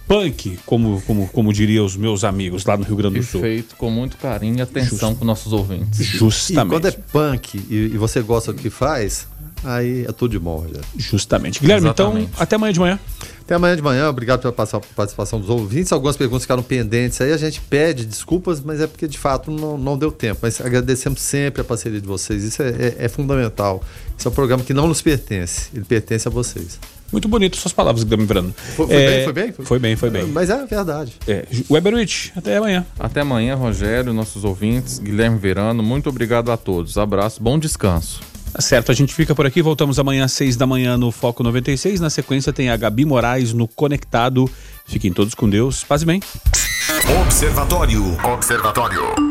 punk, como, como, como diriam os meus amigos lá no Rio Grande E do Sul. feito com muito carinho e atenção para nossos ouvintes. E Justamente. quando é punk e, e você gosta do que faz, aí é tudo de bom, Rogério. Justamente. Guilherme, Exatamente. então, até amanhã de manhã. Até amanhã de manhã, obrigado pela participação dos ouvintes. Algumas perguntas ficaram pendentes aí, a gente pede desculpas, mas é porque de fato não, não deu tempo. Mas agradecemos sempre a parceria de vocês, isso é, é- é fundamental. Esse é um programa que não nos pertence, ele pertence a vocês. Muito bonito suas palavras, Guilherme Verano. Foi, foi É, bem, foi bem? Foi bem, foi bem. Mas é verdade. É, Weberwitch, até amanhã. Até amanhã, Rogério, nossos ouvintes, Guilherme Verano, muito obrigado a todos. Abraço, bom descanso. Tá certo, a gente fica por aqui. Voltamos amanhã às seis da manhã no Foco 96. Na sequência tem a Gabi Moraes no Conectado. Fiquem todos com Deus. Paz e bem. Observatório. Observatório.